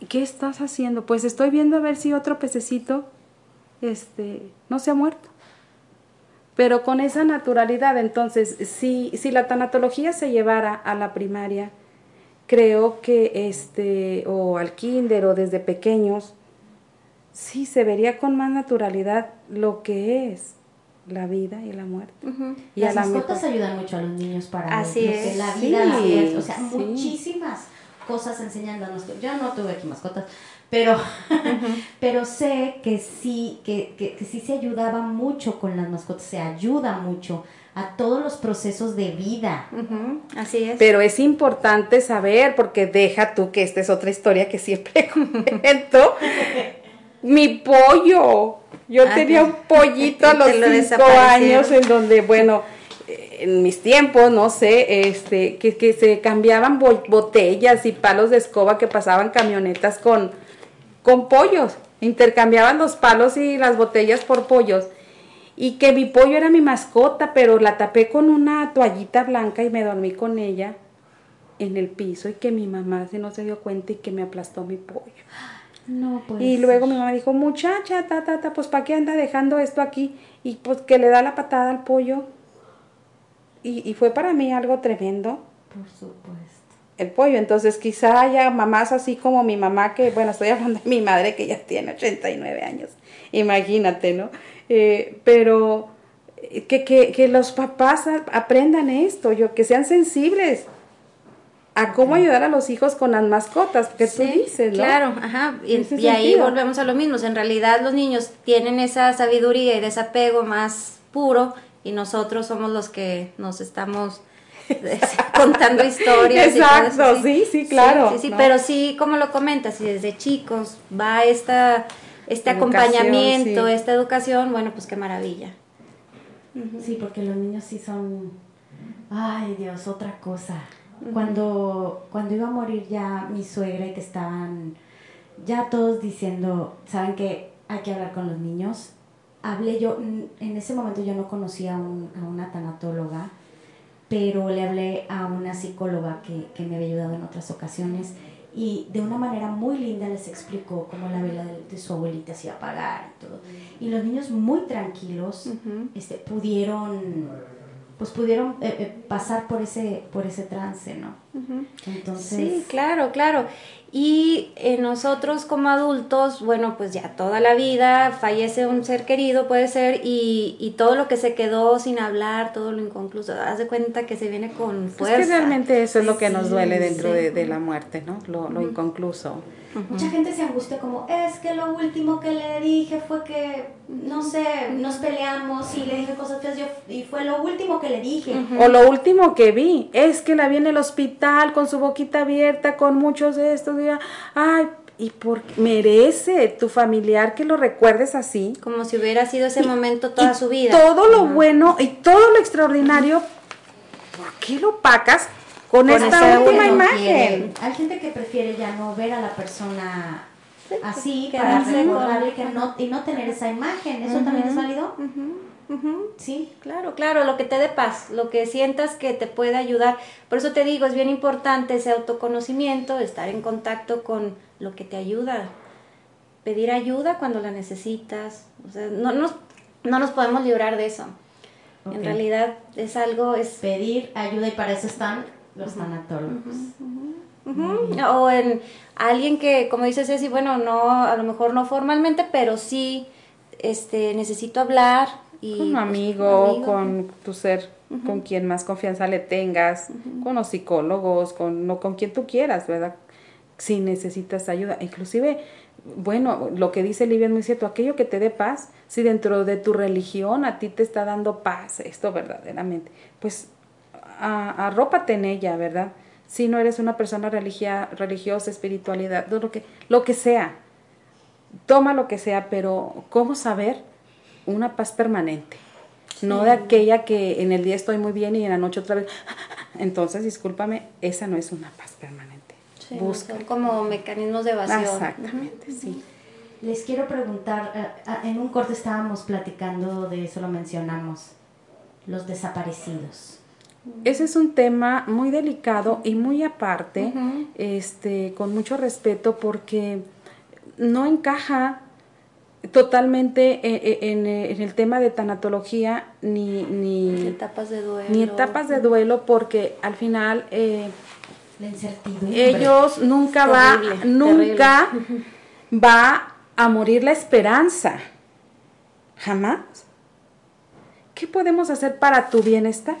¿Y ¿Qué estás haciendo? Pues estoy viendo a ver si otro pececito este, no se ha muerto. Pero con esa naturalidad, entonces, si, si la tanatología se llevara a la primaria, creo que este, o al kinder o desde pequeños, sí se vería con más naturalidad lo que es la vida y la muerte. Y Las a la mascotas ayudan mucho a los niños para Así lo que es. la vida, la Sí, muerte, o sea, sí. muchísimas cosas enseñándonos. Yo no tuve aquí mascotas, pero, pero sé que sí, que, que, que sí se ayudaba mucho con las mascotas, se ayuda mucho a todos los procesos de vida. Así es. Pero es importante saber, porque deja tú que esta es otra historia que siempre cuento. Mi pollo. Yo Ah, tenía te- un pollito a los lo cinco años en donde, bueno, en mis tiempos, no sé, este, que, que se cambiaban bo- botellas y palos de escoba que pasaban camionetas con, con pollos. Intercambiaban los palos y las botellas por pollos. Y que mi pollo era mi mascota, pero la tapé con una toallita blanca y me dormí con ella en el piso y que mi mamá se no se dio cuenta y que me aplastó mi pollo. No, pues. Y luego mi mamá dijo, muchacha, ta, ta, ta, pues ¿para qué anda dejando esto aquí? Y pues que le da la patada al pollo. Y, y fue para mí algo tremendo Por supuesto. el pollo. Entonces quizá haya mamás así como mi mamá, que bueno, estoy hablando de mi madre que ya tiene 89 años, imagínate, ¿no? Eh, pero eh, que, que, que los papás aprendan esto, yo, que sean sensibles a cómo ayudar a los hijos con las mascotas, que tú Sí, dices, ¿no? Claro, ajá. Y, y ahí volvemos a lo mismo. En realidad los niños tienen esa sabiduría y desapego más puro y nosotros somos los que nos estamos eh, contando historias. y todo eso, Exacto, sí, sí, claro, Sí, sí, ¿no? pero sí, como lo comentas, si desde chicos va esta, este Educación, acompañamiento, sí. esta educación, bueno, pues qué maravilla. Sí, porque los niños sí son. Ay, Dios, otra cosa. Cuando, cuando iba a morir ya mi suegra y que estaban ya todos diciendo, ¿saben qué? Hay que hablar con los niños. Hablé yo, en ese momento yo no conocía a, un- a una tanatóloga, pero le hablé a una psicóloga que, que me había ayudado en otras ocasiones y de una manera muy linda les explicó cómo la vela de, de su abuelita se iba a apagar y todo. Y los niños muy tranquilos este, pudieron pues pudieron eh, eh, pasar por ese por ese trance, ¿no? Entonces, Sí, claro, claro. Y eh, nosotros como adultos, bueno, pues ya toda la vida fallece un ser querido, puede ser, y, y todo lo que se quedó sin hablar, todo lo inconcluso, haz de cuenta que se viene con Es fuerza. que realmente eso es lo que nos duele dentro sí. de, de la muerte, ¿no? Lo, lo inconcluso. Mucha gente se angustia como, es que lo último que le dije fue que, no sé, nos peleamos y le dije cosas feas yo, y fue lo último que le dije. O lo último que vi es que la vi en el hospital con su boquita abierta, con muchos de estos. y, ay, y porque merece tu familiar que lo recuerdes así. Como si hubiera sido ese momento toda su vida. Todo lo bueno y todo lo extraordinario, ¿por qué lo pacas con, esta última imagen? Hay gente que prefiere ya no ver a la persona así para recordarle que no, y no tener esa imagen. ¿Eso también es válido? Sí, claro, claro, lo que te dé paz, lo que sientas que te puede ayudar. Por eso te digo, es bien importante ese autoconocimiento, estar en contacto con lo que te ayuda, pedir ayuda cuando la necesitas. O sea, no nos, no nos podemos librar de eso. En realidad es algo, es... Pedir ayuda y para eso están los tanatólogos. O en alguien que, como dices Ceci, bueno, no, a lo mejor no formalmente, pero sí este, necesito hablar, con un pues, amigo, con tu ser, con quien más confianza le tengas, con los psicólogos, con, no, con quien tú quieras, ¿verdad? Si necesitas ayuda. Inclusive, bueno, lo que dice Livia es muy cierto, aquello que te dé paz, si dentro de tu religión a ti te está dando paz, esto verdaderamente, pues arrópate en ella, ¿verdad? Si no eres una persona religia, religiosa, espiritualidad, lo que, lo que sea, toma lo que sea, pero ¿cómo saber? una paz permanente. No de aquella que en el día estoy muy bien y en la noche otra vez. Entonces, discúlpame, esa no es una paz permanente. Busca. como mecanismos de evasión. Exactamente, sí. Les quiero preguntar, eh, en un corte estábamos platicando de eso, lo mencionamos, los desaparecidos. Ese es un tema muy delicado y muy aparte, este, con mucho respeto, porque no encaja totalmente eh, eh, eh, en, el tema de tanatología ni, ni etapas de duelo. ni etapas de duelo porque al final ellos nunca va nunca va a morir la esperanza. Jamás. Qué podemos hacer para tu bienestar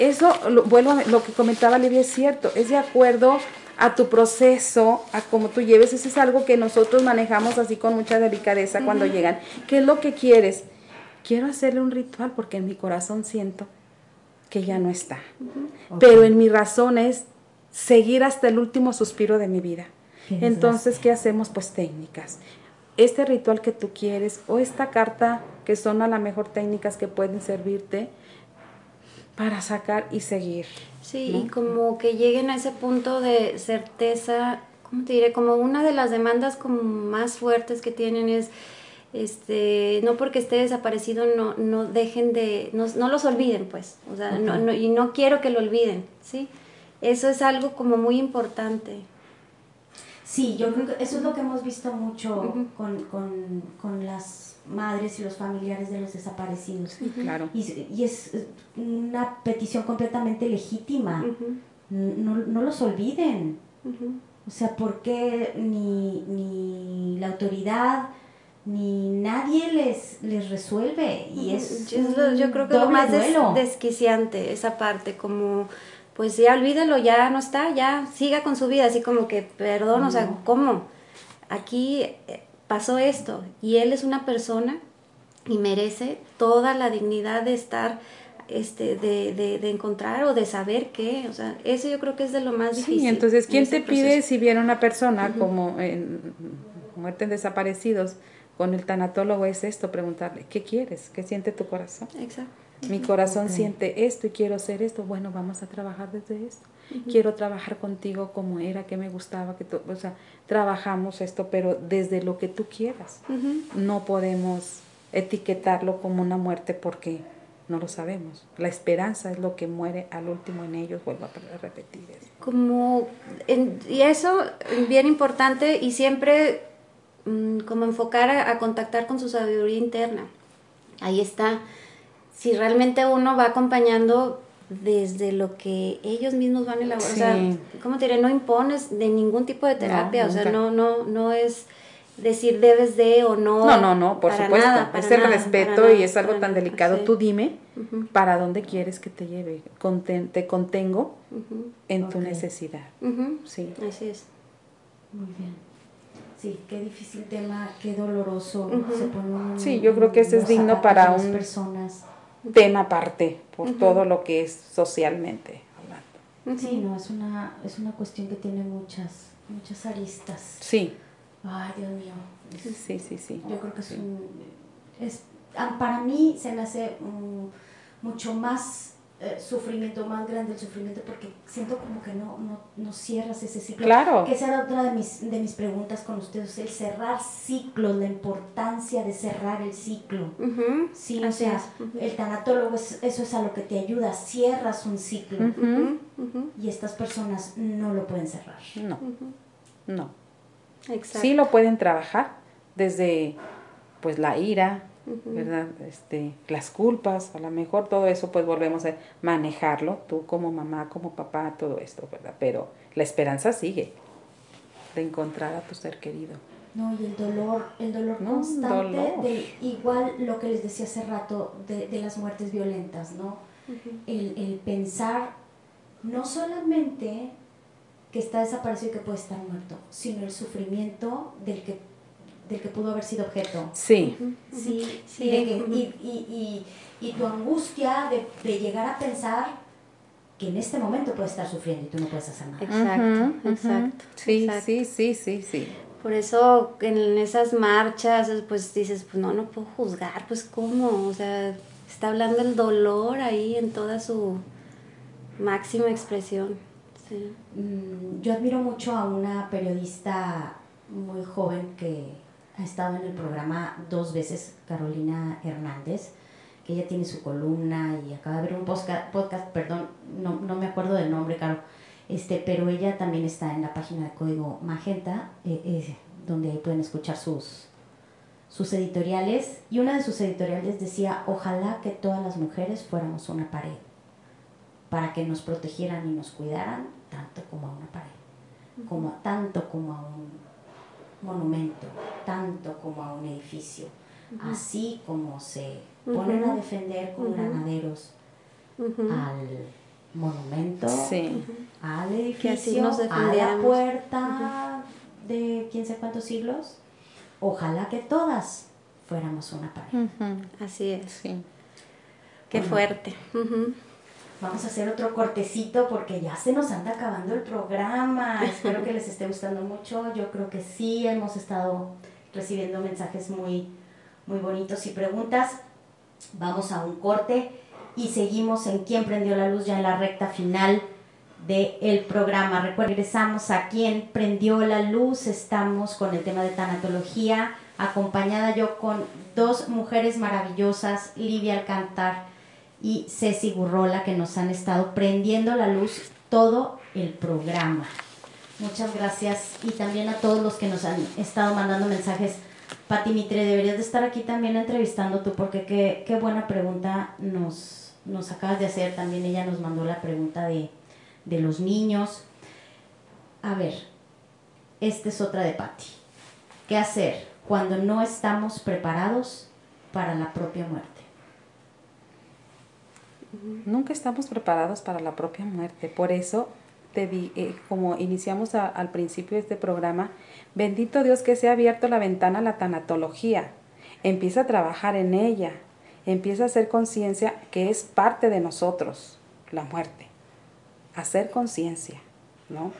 eso lo, vuelvo lo que comentaba Livia es cierto es de acuerdo a tu proceso, a cómo tú lleves. Eso es algo que nosotros manejamos así con mucha delicadeza cuando llegan. ¿Qué es lo que quieres? Quiero hacerle un ritual porque en mi corazón siento que ya no está. Pero en mi razón es seguir hasta el último suspiro de mi vida. Entonces, ¿qué hacemos? Pues técnicas. Este ritual que tú quieres o esta carta que son a la mejor técnicas que pueden servirte para sacar y seguir. Sí, y como que lleguen a ese punto de certeza, ¿cómo te diré? Como una de las demandas como más fuertes que tienen es, este, no porque esté desaparecido, no, no dejen de, no, no los olviden, pues, o sea, no, no, y no quiero que lo olviden, ¿sí? Eso es algo como muy importante. Sí, yo creo que eso es lo que hemos visto mucho con, con, con las madres y los familiares de los desaparecidos. claro. Y, es una petición completamente legítima. no, no, los olviden. O sea, porque ni, ni la autoridad ni nadie les, les resuelve? Y es yo, creo que lo más desquiciante esa parte, como pues ya olvídalo, ya no está, ya siga con su vida, así como que, perdón, o sea, ¿cómo? Aquí eh, pasó esto y él es una persona y merece toda la dignidad de estar este, de, de, encontrar o de saber qué, o sea, eso yo creo que es de lo más difícil. Sí, entonces, ¿quién te pide si viene una persona como en muerte en desaparecidos con el tanatólogo es esto, preguntarle, ¿qué quieres? ¿Qué siente tu corazón? Exacto. Mi corazón siente esto y quiero hacer esto, bueno, vamos a trabajar desde esto. Quiero trabajar contigo como era, que me gustaba, que o sea, trabajamos esto, pero desde lo que tú quieras. No podemos etiquetarlo como una muerte porque no lo sabemos. La esperanza es lo que muere al último en ellos, vuelvo a repetir eso. Como, y eso, bien importante, y siempre mm, como enfocar a, contactar con su sabiduría interna. Ahí está. Si realmente uno va acompañando desde lo que ellos mismos van a elaborar. O sea, ¿cómo te diré? No impones de ningún tipo de terapia, o sea, no, no, no es decir debes de o no. No, no, no, por supuesto. es el respeto y es algo tan delicado. Tú dime para dónde quieres que te lleve. te contengo en tu necesidad. Sí. Así es. Muy bien. Sí, qué difícil tema, qué doloroso. Se pone sí, yo creo que ese es digno para un personas. Tema aparte, por todo lo que es socialmente hablando. Sí, no, es una, es una cuestión que tiene muchas muchas aristas. Sí. Ay, Dios mío. Sí, sí, sí. Yo creo que es un... Es, para mí se me hace mm, mucho más eh, sufrimiento, más grande el sufrimiento, porque siento como que no, no, no cierras ese ciclo. Claro. Que esa era otra de mis, de mis preguntas con ustedes, el cerrar ciclos, la importancia de cerrar el ciclo. Ujú, Sí, o sea, el tanatólogo, es, eso es a lo que te ayuda, cierras un ciclo. Y estas personas no lo pueden cerrar. No, no. Exacto. Sí lo pueden trabajar desde pues la ira, ¿verdad? Este, las culpas, a lo mejor todo eso pues volvemos a manejarlo, tú como mamá, como papá, todo esto, ¿verdad? Pero la esperanza sigue de encontrar a tu ser querido. No, y el dolor, el dolor No, constante, dolor. de igual lo que les decía hace rato de, de las muertes violentas, ¿no? el, el pensar no solamente que está desaparecido y que puede estar muerto, sino el sufrimiento del que, del que pudo haber sido objeto. Sí, Sí, Sí, y, de que- y, y- y- y tu angustia de, de llegar a pensar que en este momento puedes estar sufriendo y tú no puedes hacer nada. Exacto, Ujú, ujú. exacto. Sí, exacto. sí, sí, sí, sí. Por eso en esas marchas, pues dices, pues no, no puedo juzgar, pues cómo, o sea, está hablando el dolor ahí en toda su máxima expresión. Sí. Mm, Yo admiro mucho a una periodista muy joven que ha estado en el programa dos veces, Carolina Hernández, que ella tiene su columna y acaba de ver un podcast, podcast perdón, no, no me acuerdo del nombre, Caro, este, pero ella también está en la página de Código Magenta, eh, eh, donde ahí pueden escuchar sus, sus editoriales. Y una de sus editoriales decía, ojalá que todas las mujeres fuéramos una pared para que nos protegieran y nos cuidaran tanto como a una pared, como tanto como a un monumento, tanto como a un edificio, así como se ponen a defender con granaderos al monumento, Sí. al edificio, así nos a la puerta de quién sé cuántos siglos. Ojalá que todas fuéramos una pared. Ujú, Así es. Sí. Qué Bueno. fuerte. Vamos a hacer otro cortecito porque ya se nos anda acabando el programa. Espero que les esté gustando mucho. Yo creo que sí, hemos estado recibiendo mensajes muy, muy bonitos y preguntas. Vamos a un corte y seguimos en Quién prendió la luz ya en la recta final del programa. Recuerden, regresamos a Quién prendió la luz. Estamos con el tema de tanatología, acompañada yo con dos mujeres maravillosas, Livia Alcantar y Ceci Gurrola, que nos han estado prendiendo la luz todo el programa. Muchas gracias y también a todos los que nos han estado mandando mensajes. Pati Mitre, deberías de estar aquí también entrevistando tú, porque qué, qué buena pregunta nos, nos acabas de hacer. También ella nos mandó la pregunta de, de los niños. A ver, esta es otra de Pati. ¿Qué hacer cuando no estamos preparados para la propia muerte? Nunca estamos preparados para la propia muerte. Por eso, te di, eh, como iniciamos a- al principio de este programa, bendito Dios que se ha abierto la ventana a la tanatología. Empieza a trabajar en ella. Empieza a hacer conciencia que es parte de nosotros, la muerte. Hacer conciencia, ¿no?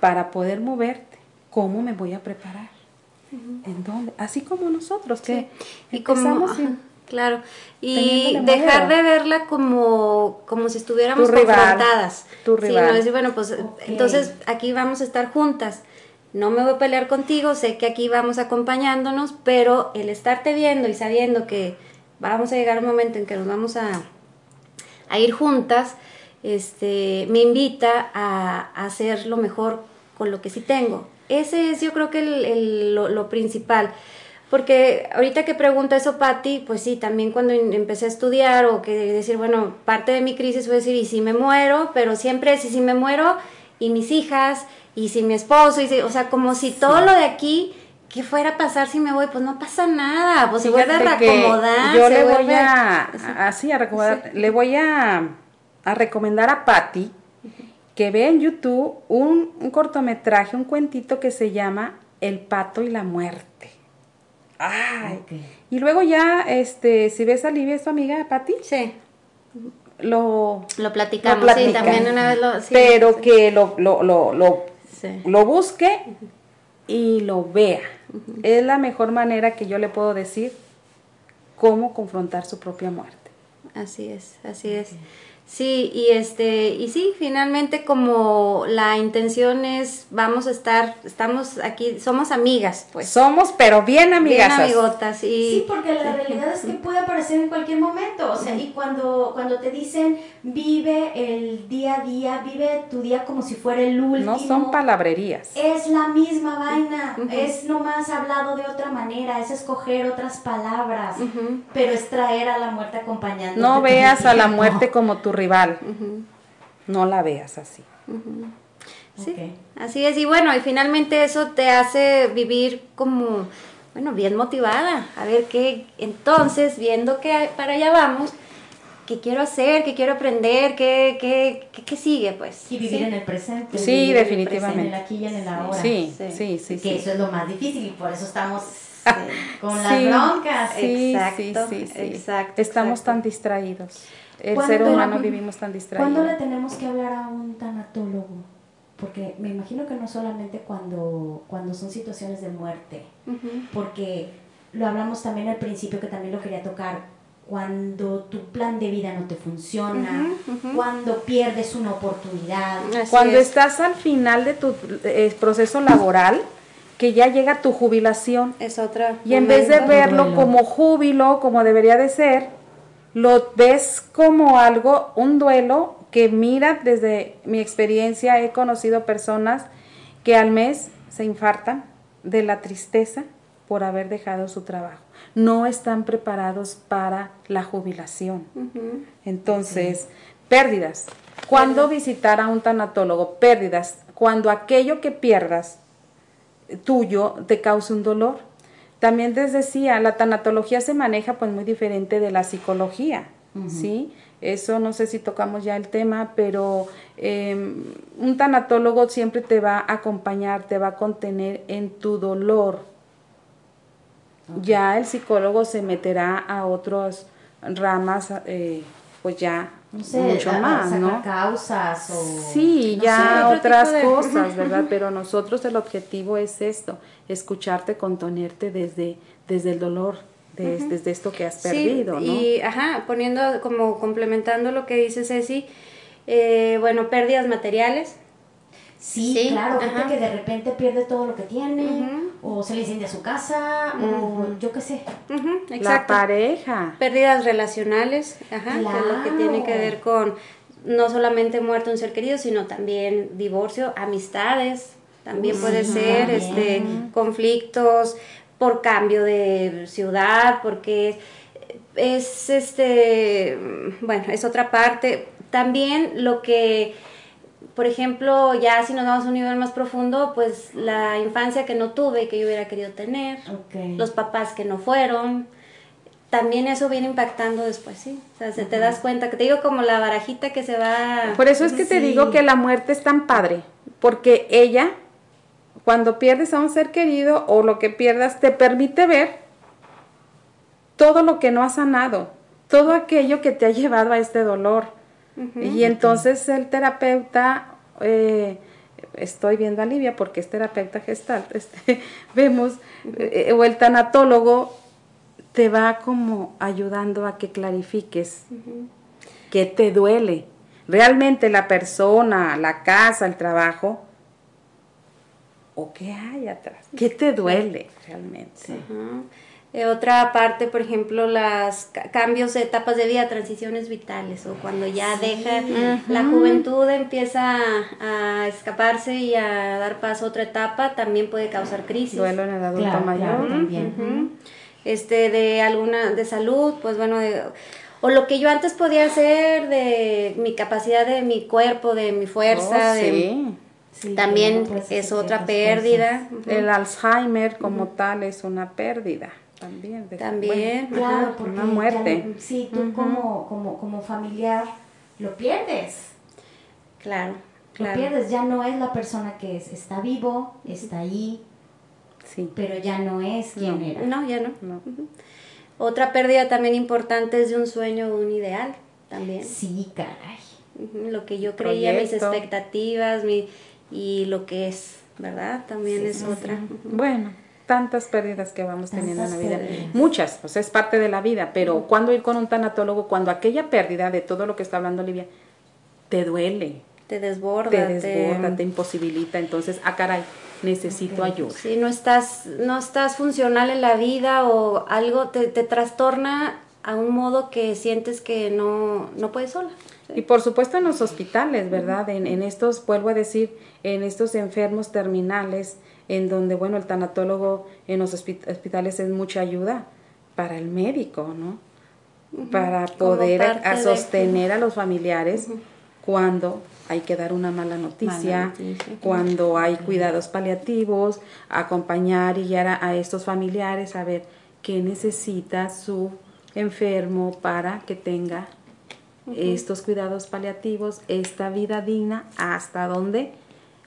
Para poder moverte, ¿cómo me voy a preparar? ¿En dónde? Así como nosotros, que Y empezamos sin- claro, y dejar miedo. de verla como, como si estuviéramos Tu rival, confrontadas. tu Sí, rival. no decir, bueno, pues entonces aquí vamos a estar juntas. No me voy a pelear contigo, sé que aquí vamos acompañándonos, pero el estarte viendo y sabiendo que vamos a llegar a un momento en que nos vamos a, a ir juntas, este, me invita a, a hacer lo mejor con lo que sí tengo. Ese es yo creo que el- el- lo, lo principal. Porque ahorita que pregunta eso Patti, pues sí, también cuando in- empecé a estudiar o que decir, bueno, parte de mi crisis fue decir, y si me muero, pero siempre si, si me muero, y mis hijas, y si mi esposo, y si- o sea, como si todo lo de aquí, ¿qué fuera a pasar si me voy? Pues no pasa nada, pues se vuelve a Fíjate reacomodar. Yo le voy a, así a recomendar, le voy a, a recomendar a Patty que vea en YouTube un, un cortometraje, un cuentito que se llama El pato y la muerte. Ay. Y luego ya, este, si ves a Livia, es tu amiga, Patty, Sí, lo, lo platicamos, lo sí, también una vez lo... sí, pero sí. que lo, lo, lo, lo Sí. lo busque y lo vea. Es la mejor manera que yo le puedo decir cómo confrontar su propia muerte. Así es, así es. Sí, y este, y sí, finalmente como la intención es, vamos a estar, estamos aquí, somos amigas, pues. Somos, pero bien Bien amigas. amigotas y Sí, porque la realidad es que puede aparecer en cualquier momento. O sea, y cuando, cuando te dicen vive el día a día, vive tu día como si fuera el último. No son palabrerías. Es la misma vaina, es nomás hablado de otra manera, es escoger otras palabras, pero es traer a la muerte acompañante. No veas a la muerte como tu rival. No la veas así. Sí, así es. Y bueno, y finalmente eso te hace vivir como, bueno, bien motivada. A ver qué, entonces, viendo que para allá vamos, qué quiero hacer, qué quiero aprender, qué, qué, qué, qué sigue, pues. Y vivir Sí. en el presente. Sí, definitivamente. En el aquí y en el ahora. Sí, Sí. sí, sí, que sí. eso es lo más difícil y por eso estamos. Con las broncas. Sí, Exacto, sí, sí, sí. exacto, Estamos exacto. tan distraídos. El ¿Cuándo- ser humano vivimos tan distraídos. ¿Cuándo le tenemos que hablar a un tanatólogo? Porque me imagino que no solamente cuando, cuando son situaciones de muerte, Ujú. porque lo hablamos también al principio, que también lo quería tocar, cuando tu plan de vida no te funciona, cuando pierdes una oportunidad. Así Cuando es. estás al final de tu eh, proceso laboral, que ya llega tu jubilación, Es otra. y en vez de verlo como júbilo, como debería de ser, lo ves como algo, un duelo que mira, desde mi experiencia he conocido personas que al mes se infartan de la tristeza por haber dejado su trabajo. No están preparados para la jubilación. Entonces, pérdidas. ¿Cuándo visitar a un tanatólogo? Pérdidas. Cuando aquello que pierdas tuyo te cause un dolor. También les decía, la tanatología se maneja pues muy diferente de la psicología, ¿sí? Eso no sé si tocamos ya el tema, pero eh, un tanatólogo siempre te va a acompañar, te va a contener en tu dolor. Ya el psicólogo se meterá a otras ramas, eh, pues ya No sé, mucho más, ¿no? causas o... Sí, no ya sé. otras de- cosas, ¿verdad? Pero nosotros el objetivo es esto, escucharte, contenerte desde, desde el dolor, des- desde esto que has perdido, sí, ¿no? Y, ajá, poniendo, como complementando lo que dice Ceci, eh, bueno, pérdidas materiales. Sí, Sí, claro, gente que de repente pierde todo lo que tiene, o se le incendia su casa, o yo qué sé. Ujú, La exacto. pareja. Pérdidas relacionales, ajá, que es lo que tiene que ver con no solamente muerte de un ser querido, sino también divorcio, amistades, también puede ser, también. este, conflictos por cambio de ciudad, porque es este, bueno, es otra parte. También lo que, por ejemplo, ya si nos vamos a un nivel más profundo, pues la infancia que no tuve y que yo hubiera querido tener, los papás que no fueron, también eso viene impactando después, sí. O sea, se te das cuenta que te digo como la barajita que se va. Por eso es que te digo que la muerte es tan padre, porque ella, cuando pierdes a un ser querido o lo que pierdas, te permite ver todo lo que no has sanado, todo aquello que te ha llevado a este dolor. Y entonces el terapeuta, eh, estoy viendo a Livia porque es terapeuta gestal, este, vemos, eh, o el tanatólogo te va como ayudando a que clarifiques qué te duele. Realmente la persona, la casa, el trabajo, o qué hay atrás, qué te duele realmente. Eh, otra parte, por ejemplo, los cambios de etapas de vida, transiciones vitales, o cuando ya deja la juventud, empieza a, a escaparse y a dar paso a otra etapa, también puede causar crisis. Duelo en el adulto Claro, mayor. claro, también. Este, de alguna, de salud, pues bueno, de- o lo que yo antes podía hacer, de mi capacidad de mi cuerpo, de mi fuerza, Oh, de, sí. Sí, también es otra pérdida. El Alzheimer como tal es una pérdida también. de- También. bueno, Claro, Ajá. porque Una muerte. ya sí, tú como, como, como familiar lo pierdes. Claro, Lo pierdes, ya no es la persona que es, está vivo, está ahí, sí. pero ya no es quien No. era. No, ya no. Otra pérdida también importante es de un sueño o un ideal también. Sí, caray. Lo que yo creía, mis expectativas, mi, y lo que es, ¿verdad? También es otra. Bueno, tantas pérdidas que vamos teniendo en la vida. Muchas, pues es parte de la vida, pero cuando ir con un tanatólogo, cuando aquella pérdida de todo lo que está hablando Olivia, te duele. Te desborda. Te desborda, te, imposibilita. Entonces, ah, caray, necesito ayuda. Si no estás, no estás funcional en la vida o algo te, te trastorna a un modo que sientes que no, no puedes sola. Y por supuesto en los hospitales, ¿verdad? En, en, estos, vuelvo a decir, en estos enfermos terminales, en donde, bueno, el tanatólogo en los hospitales es mucha ayuda para el médico, ¿no? Para poder a, sostener a los familiares cuando hay que dar una mala noticia, cuando hay cuidados paliativos, acompañar y guiar a estos familiares a ver qué necesita su enfermo para que tenga estos cuidados paliativos, esta vida digna, hasta donde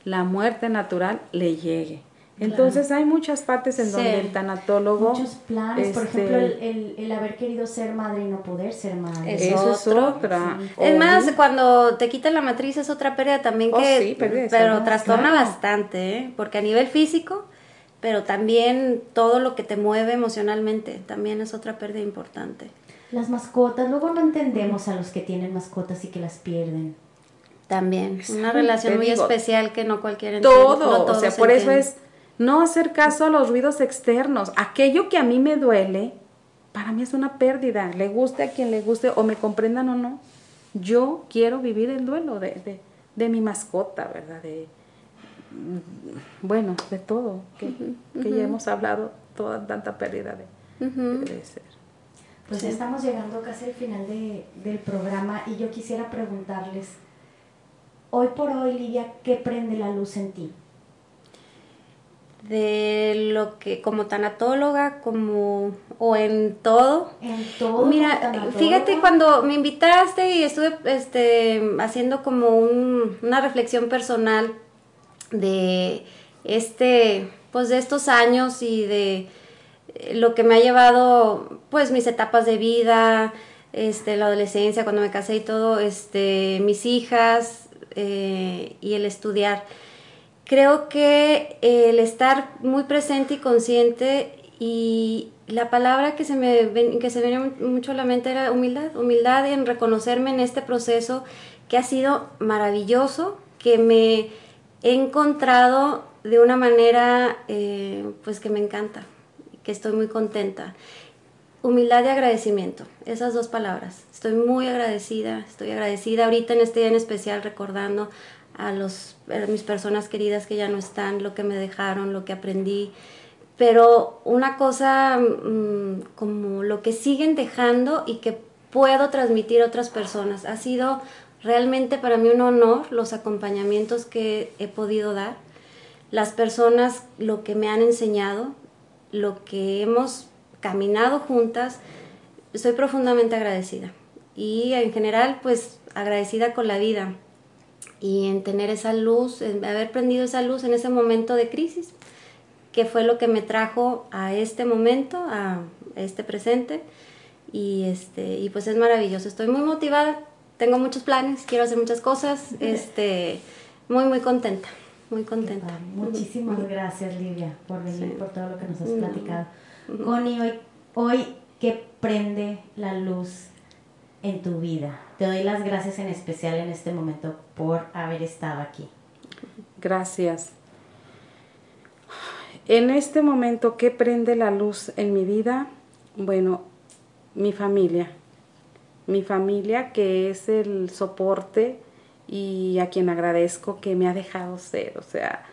la muerte natural le llegue. Entonces hay muchas partes en donde el tanatólogo... Muchos planes, por ejemplo, el, el, haber querido ser madre y no poder ser madre. Eso es otra. Es más, cuando te quitan la matriz es otra pérdida también oh, que... pero trastorna bastante, ¿eh? porque a nivel físico pero también todo lo que te mueve emocionalmente también es otra pérdida importante. Las mascotas, luego no entendemos a los que tienen mascotas y que las pierden. También, una relación muy especial que no cualquiera entiende. Todo, o sea, por eso es no hacer caso a los ruidos externos. Aquello que a mí me duele, para mí es una pérdida. Le guste a quien le guste o me comprendan o no. Yo quiero vivir el duelo de, de, de mi mascota, ¿verdad? De, bueno, de todo, que, ya hemos hablado, toda tanta pérdida de, ser. Pues estamos llegando casi al final del programa y yo quisiera preguntarles, hoy por hoy, Lidia, ¿qué prende la luz en ti? De lo que como tanatóloga como o en todo en todo mira fíjate cuando me invitaste y estuve este haciendo como una reflexión personal de este, pues de estos años y de lo que me ha llevado, pues mis etapas de vida, este, la adolescencia, cuando me casé y todo, este, mis hijas eh, y el estudiar. Creo que el estar muy presente y consciente y la palabra que se me, que se venía mucho a la mente era humildad, humildad en reconocerme en este proceso que ha sido maravilloso, que me he encontrado de una manera eh, pues que me encanta, que estoy muy contenta. Humildad y agradecimiento, esas dos palabras. Estoy muy agradecida, estoy agradecida ahorita en este día en especial recordando a, los, mis personas queridas que ya no están, lo que me dejaron, lo que aprendí. Pero una cosa mm, como lo que siguen dejando y que puedo transmitir a otras personas. Ha sido Realmente para mí un honor los acompañamientos que he podido dar, las personas lo que me han enseñado, lo que hemos caminado juntas, estoy profundamente agradecida. Y en general, pues agradecida con la vida y en tener esa luz, en haber prendido esa luz en ese momento de crisis, que fue lo que me trajo a este momento, a este presente. Y, este, y pues es maravilloso, estoy muy motivada tengo muchos planes, quiero hacer muchas cosas, este, muy, muy contenta, muy contenta. Muchísimas gracias, Livia, por venir, por todo lo que nos has platicado. Connie, hoy, hoy, ¿qué prende la luz en tu vida? Te doy las gracias en especial en este momento por haber estado aquí. Gracias. En este momento, ¿qué prende la luz en mi vida? Bueno, mi familia mi familia que es el soporte y a quien agradezco que me ha dejado ser, o sea,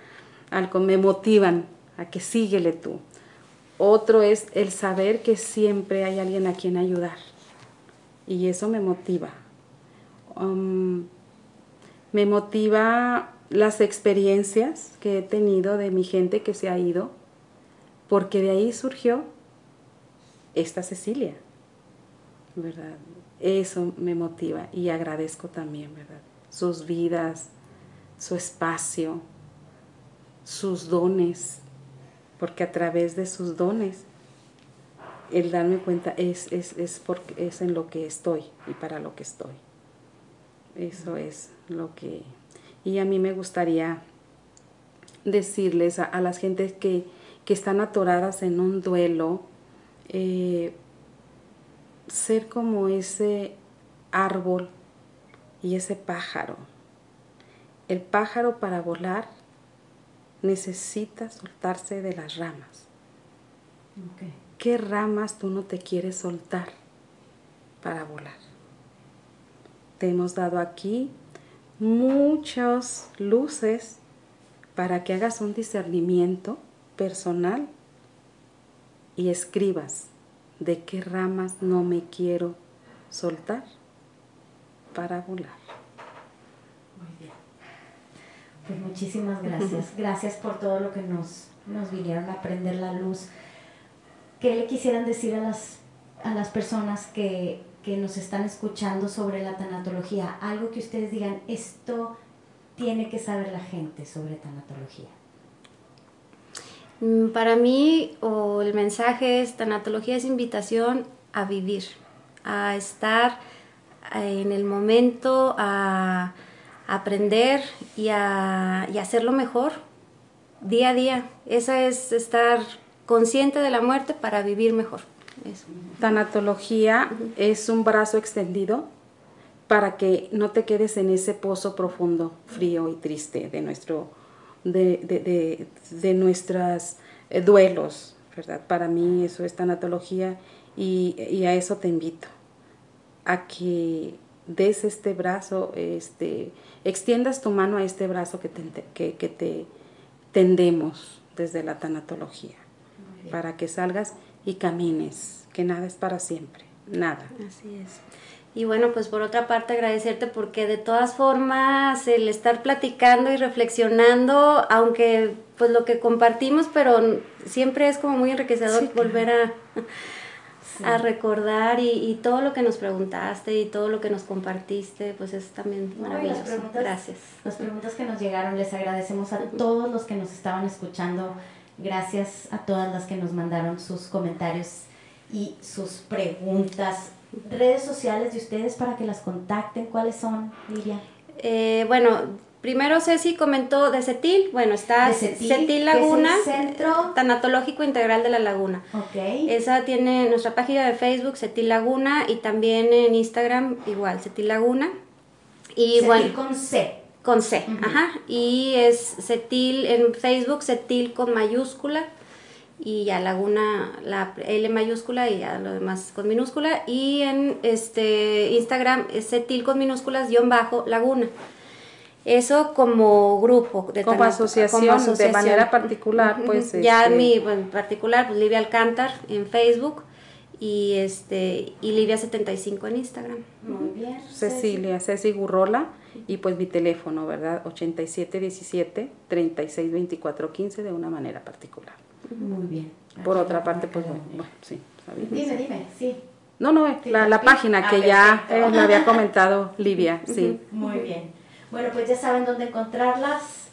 algo me motivan a que síguele tú. Otro es el saber que siempre hay alguien a quien ayudar y eso me motiva. Um, me motiva las experiencias que he tenido de mi gente que se ha ido, porque de ahí surgió esta Cecilia, ¿verdad? Eso me motiva y agradezco también, ¿verdad? Sus vidas, su espacio, sus dones, porque a través de sus dones, el darme cuenta es, es, es, es en lo que estoy y para lo que estoy. Eso es lo que... Y a mí me gustaría decirles a, las gentes que, que, están atoradas en un duelo, eh, ser como ese árbol y ese pájaro. El pájaro para volar necesita soltarse de las ramas. ¿Qué ramas tú no te quieres soltar para volar? Te hemos dado aquí muchas luces para que hagas un discernimiento personal y escribas de qué ramas no me quiero soltar para volar. Muy bien. Pues muchísimas gracias. Gracias por todo lo que nos, nos vinieron a prender la luz. ¿Qué le quisieran decir a las, a las personas que, que nos están escuchando sobre la tanatología? Algo que ustedes digan, esto tiene que saber la gente sobre tanatología. Mm, para mí, el mensaje es, tanatología es invitación a vivir, a estar eh, en el momento, a aprender y a, hacerlo mejor día a día. Esa es estar consciente de la muerte para vivir mejor. Tanatología es un brazo extendido para que no te quedes en ese pozo profundo, frío y triste de nuestro de, de, de, nuestros eh, duelos, ¿verdad? Para mí eso es tanatología y, y, a eso te invito, a que des este brazo, este, extiendas tu mano a este brazo que te, que, que te tendemos desde la tanatología, para que salgas y camines, que nada es para siempre, nada. Así es. Y bueno, pues por otra parte agradecerte porque de todas formas el estar platicando y reflexionando, aunque pues lo que compartimos, pero siempre es como muy enriquecedor volver a, a recordar y, todo lo que nos preguntaste y todo lo que nos compartiste, pues es también maravilloso. Gracias. Las preguntas que nos llegaron, les agradecemos a todos los que nos estaban escuchando. Gracias a todas las que nos mandaron sus comentarios y sus preguntas redes sociales de ustedes para que las contacten. ¿Cuáles son, Lidia? Eh, bueno, primero Ceci comentó de CETIL. Bueno, está CETIL, Laguna, Centro Tanatológico Integral de la Laguna. Ok. Esa tiene nuestra página de Facebook, CETIL Laguna, y también en Instagram, igual, CETIL Laguna. Y bueno, con C. Con C, ajá. Y es CETIL en Facebook, CETIL con mayúscula y ya Laguna, la L mayúscula y ya lo demás con minúscula. Y en este Instagram es Cetil con minúsculas guion bajo Laguna. Eso como grupo. De como, asociación, de manera particular, pues. Ya este... mi en particular, pues Livia Alcántar en Facebook y este y Livia75 en Instagram. Muy bien. Cecilia, Ceci Gurrola y pues mi teléfono, ¿verdad? 8717 362415 de una manera particular. Muy bien. Por otra parte, pues bueno, sí. Dime, dime, sí. No, no, la, la página que ya eh, me había comentado Livia, sí. Muy bien. Bueno, pues ya saben dónde encontrarlas.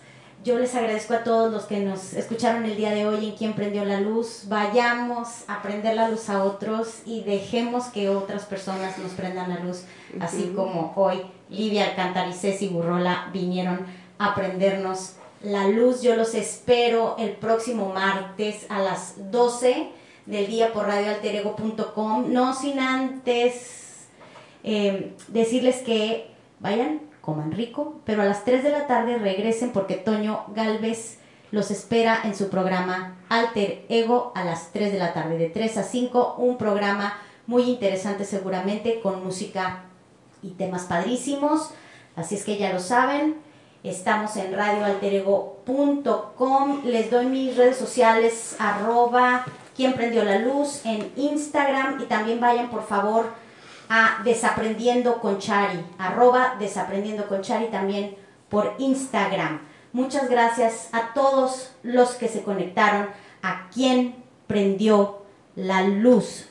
Yo les agradezco a todos los que nos escucharon el día de hoy en Quien Prendió la Luz. Vayamos a prender la luz a otros y dejemos que otras personas nos prendan la luz, así como hoy Livia Alcántar y Ceci Burrola vinieron a prendernos la luz. Yo los espero el próximo martes a las 12 del día por radioalterego.com. No sin antes eh, decirles que vayan, coman rico, pero a las 3 de la tarde regresen porque Toño Galvez los espera en su programa Alter Ego a las 3 de la tarde, de 3 a 5, un programa muy interesante seguramente con música y temas padrísimos. Así es que ya lo saben, Estamos en radioalterego.com. Les doy mis redes sociales, arroba quien prendió la luz en Instagram y también vayan por favor a Desaprendiendo con Chari, arroba Desaprendiendo con Chari también por Instagram. Muchas gracias a todos los que se conectaron, a quien prendió la luz.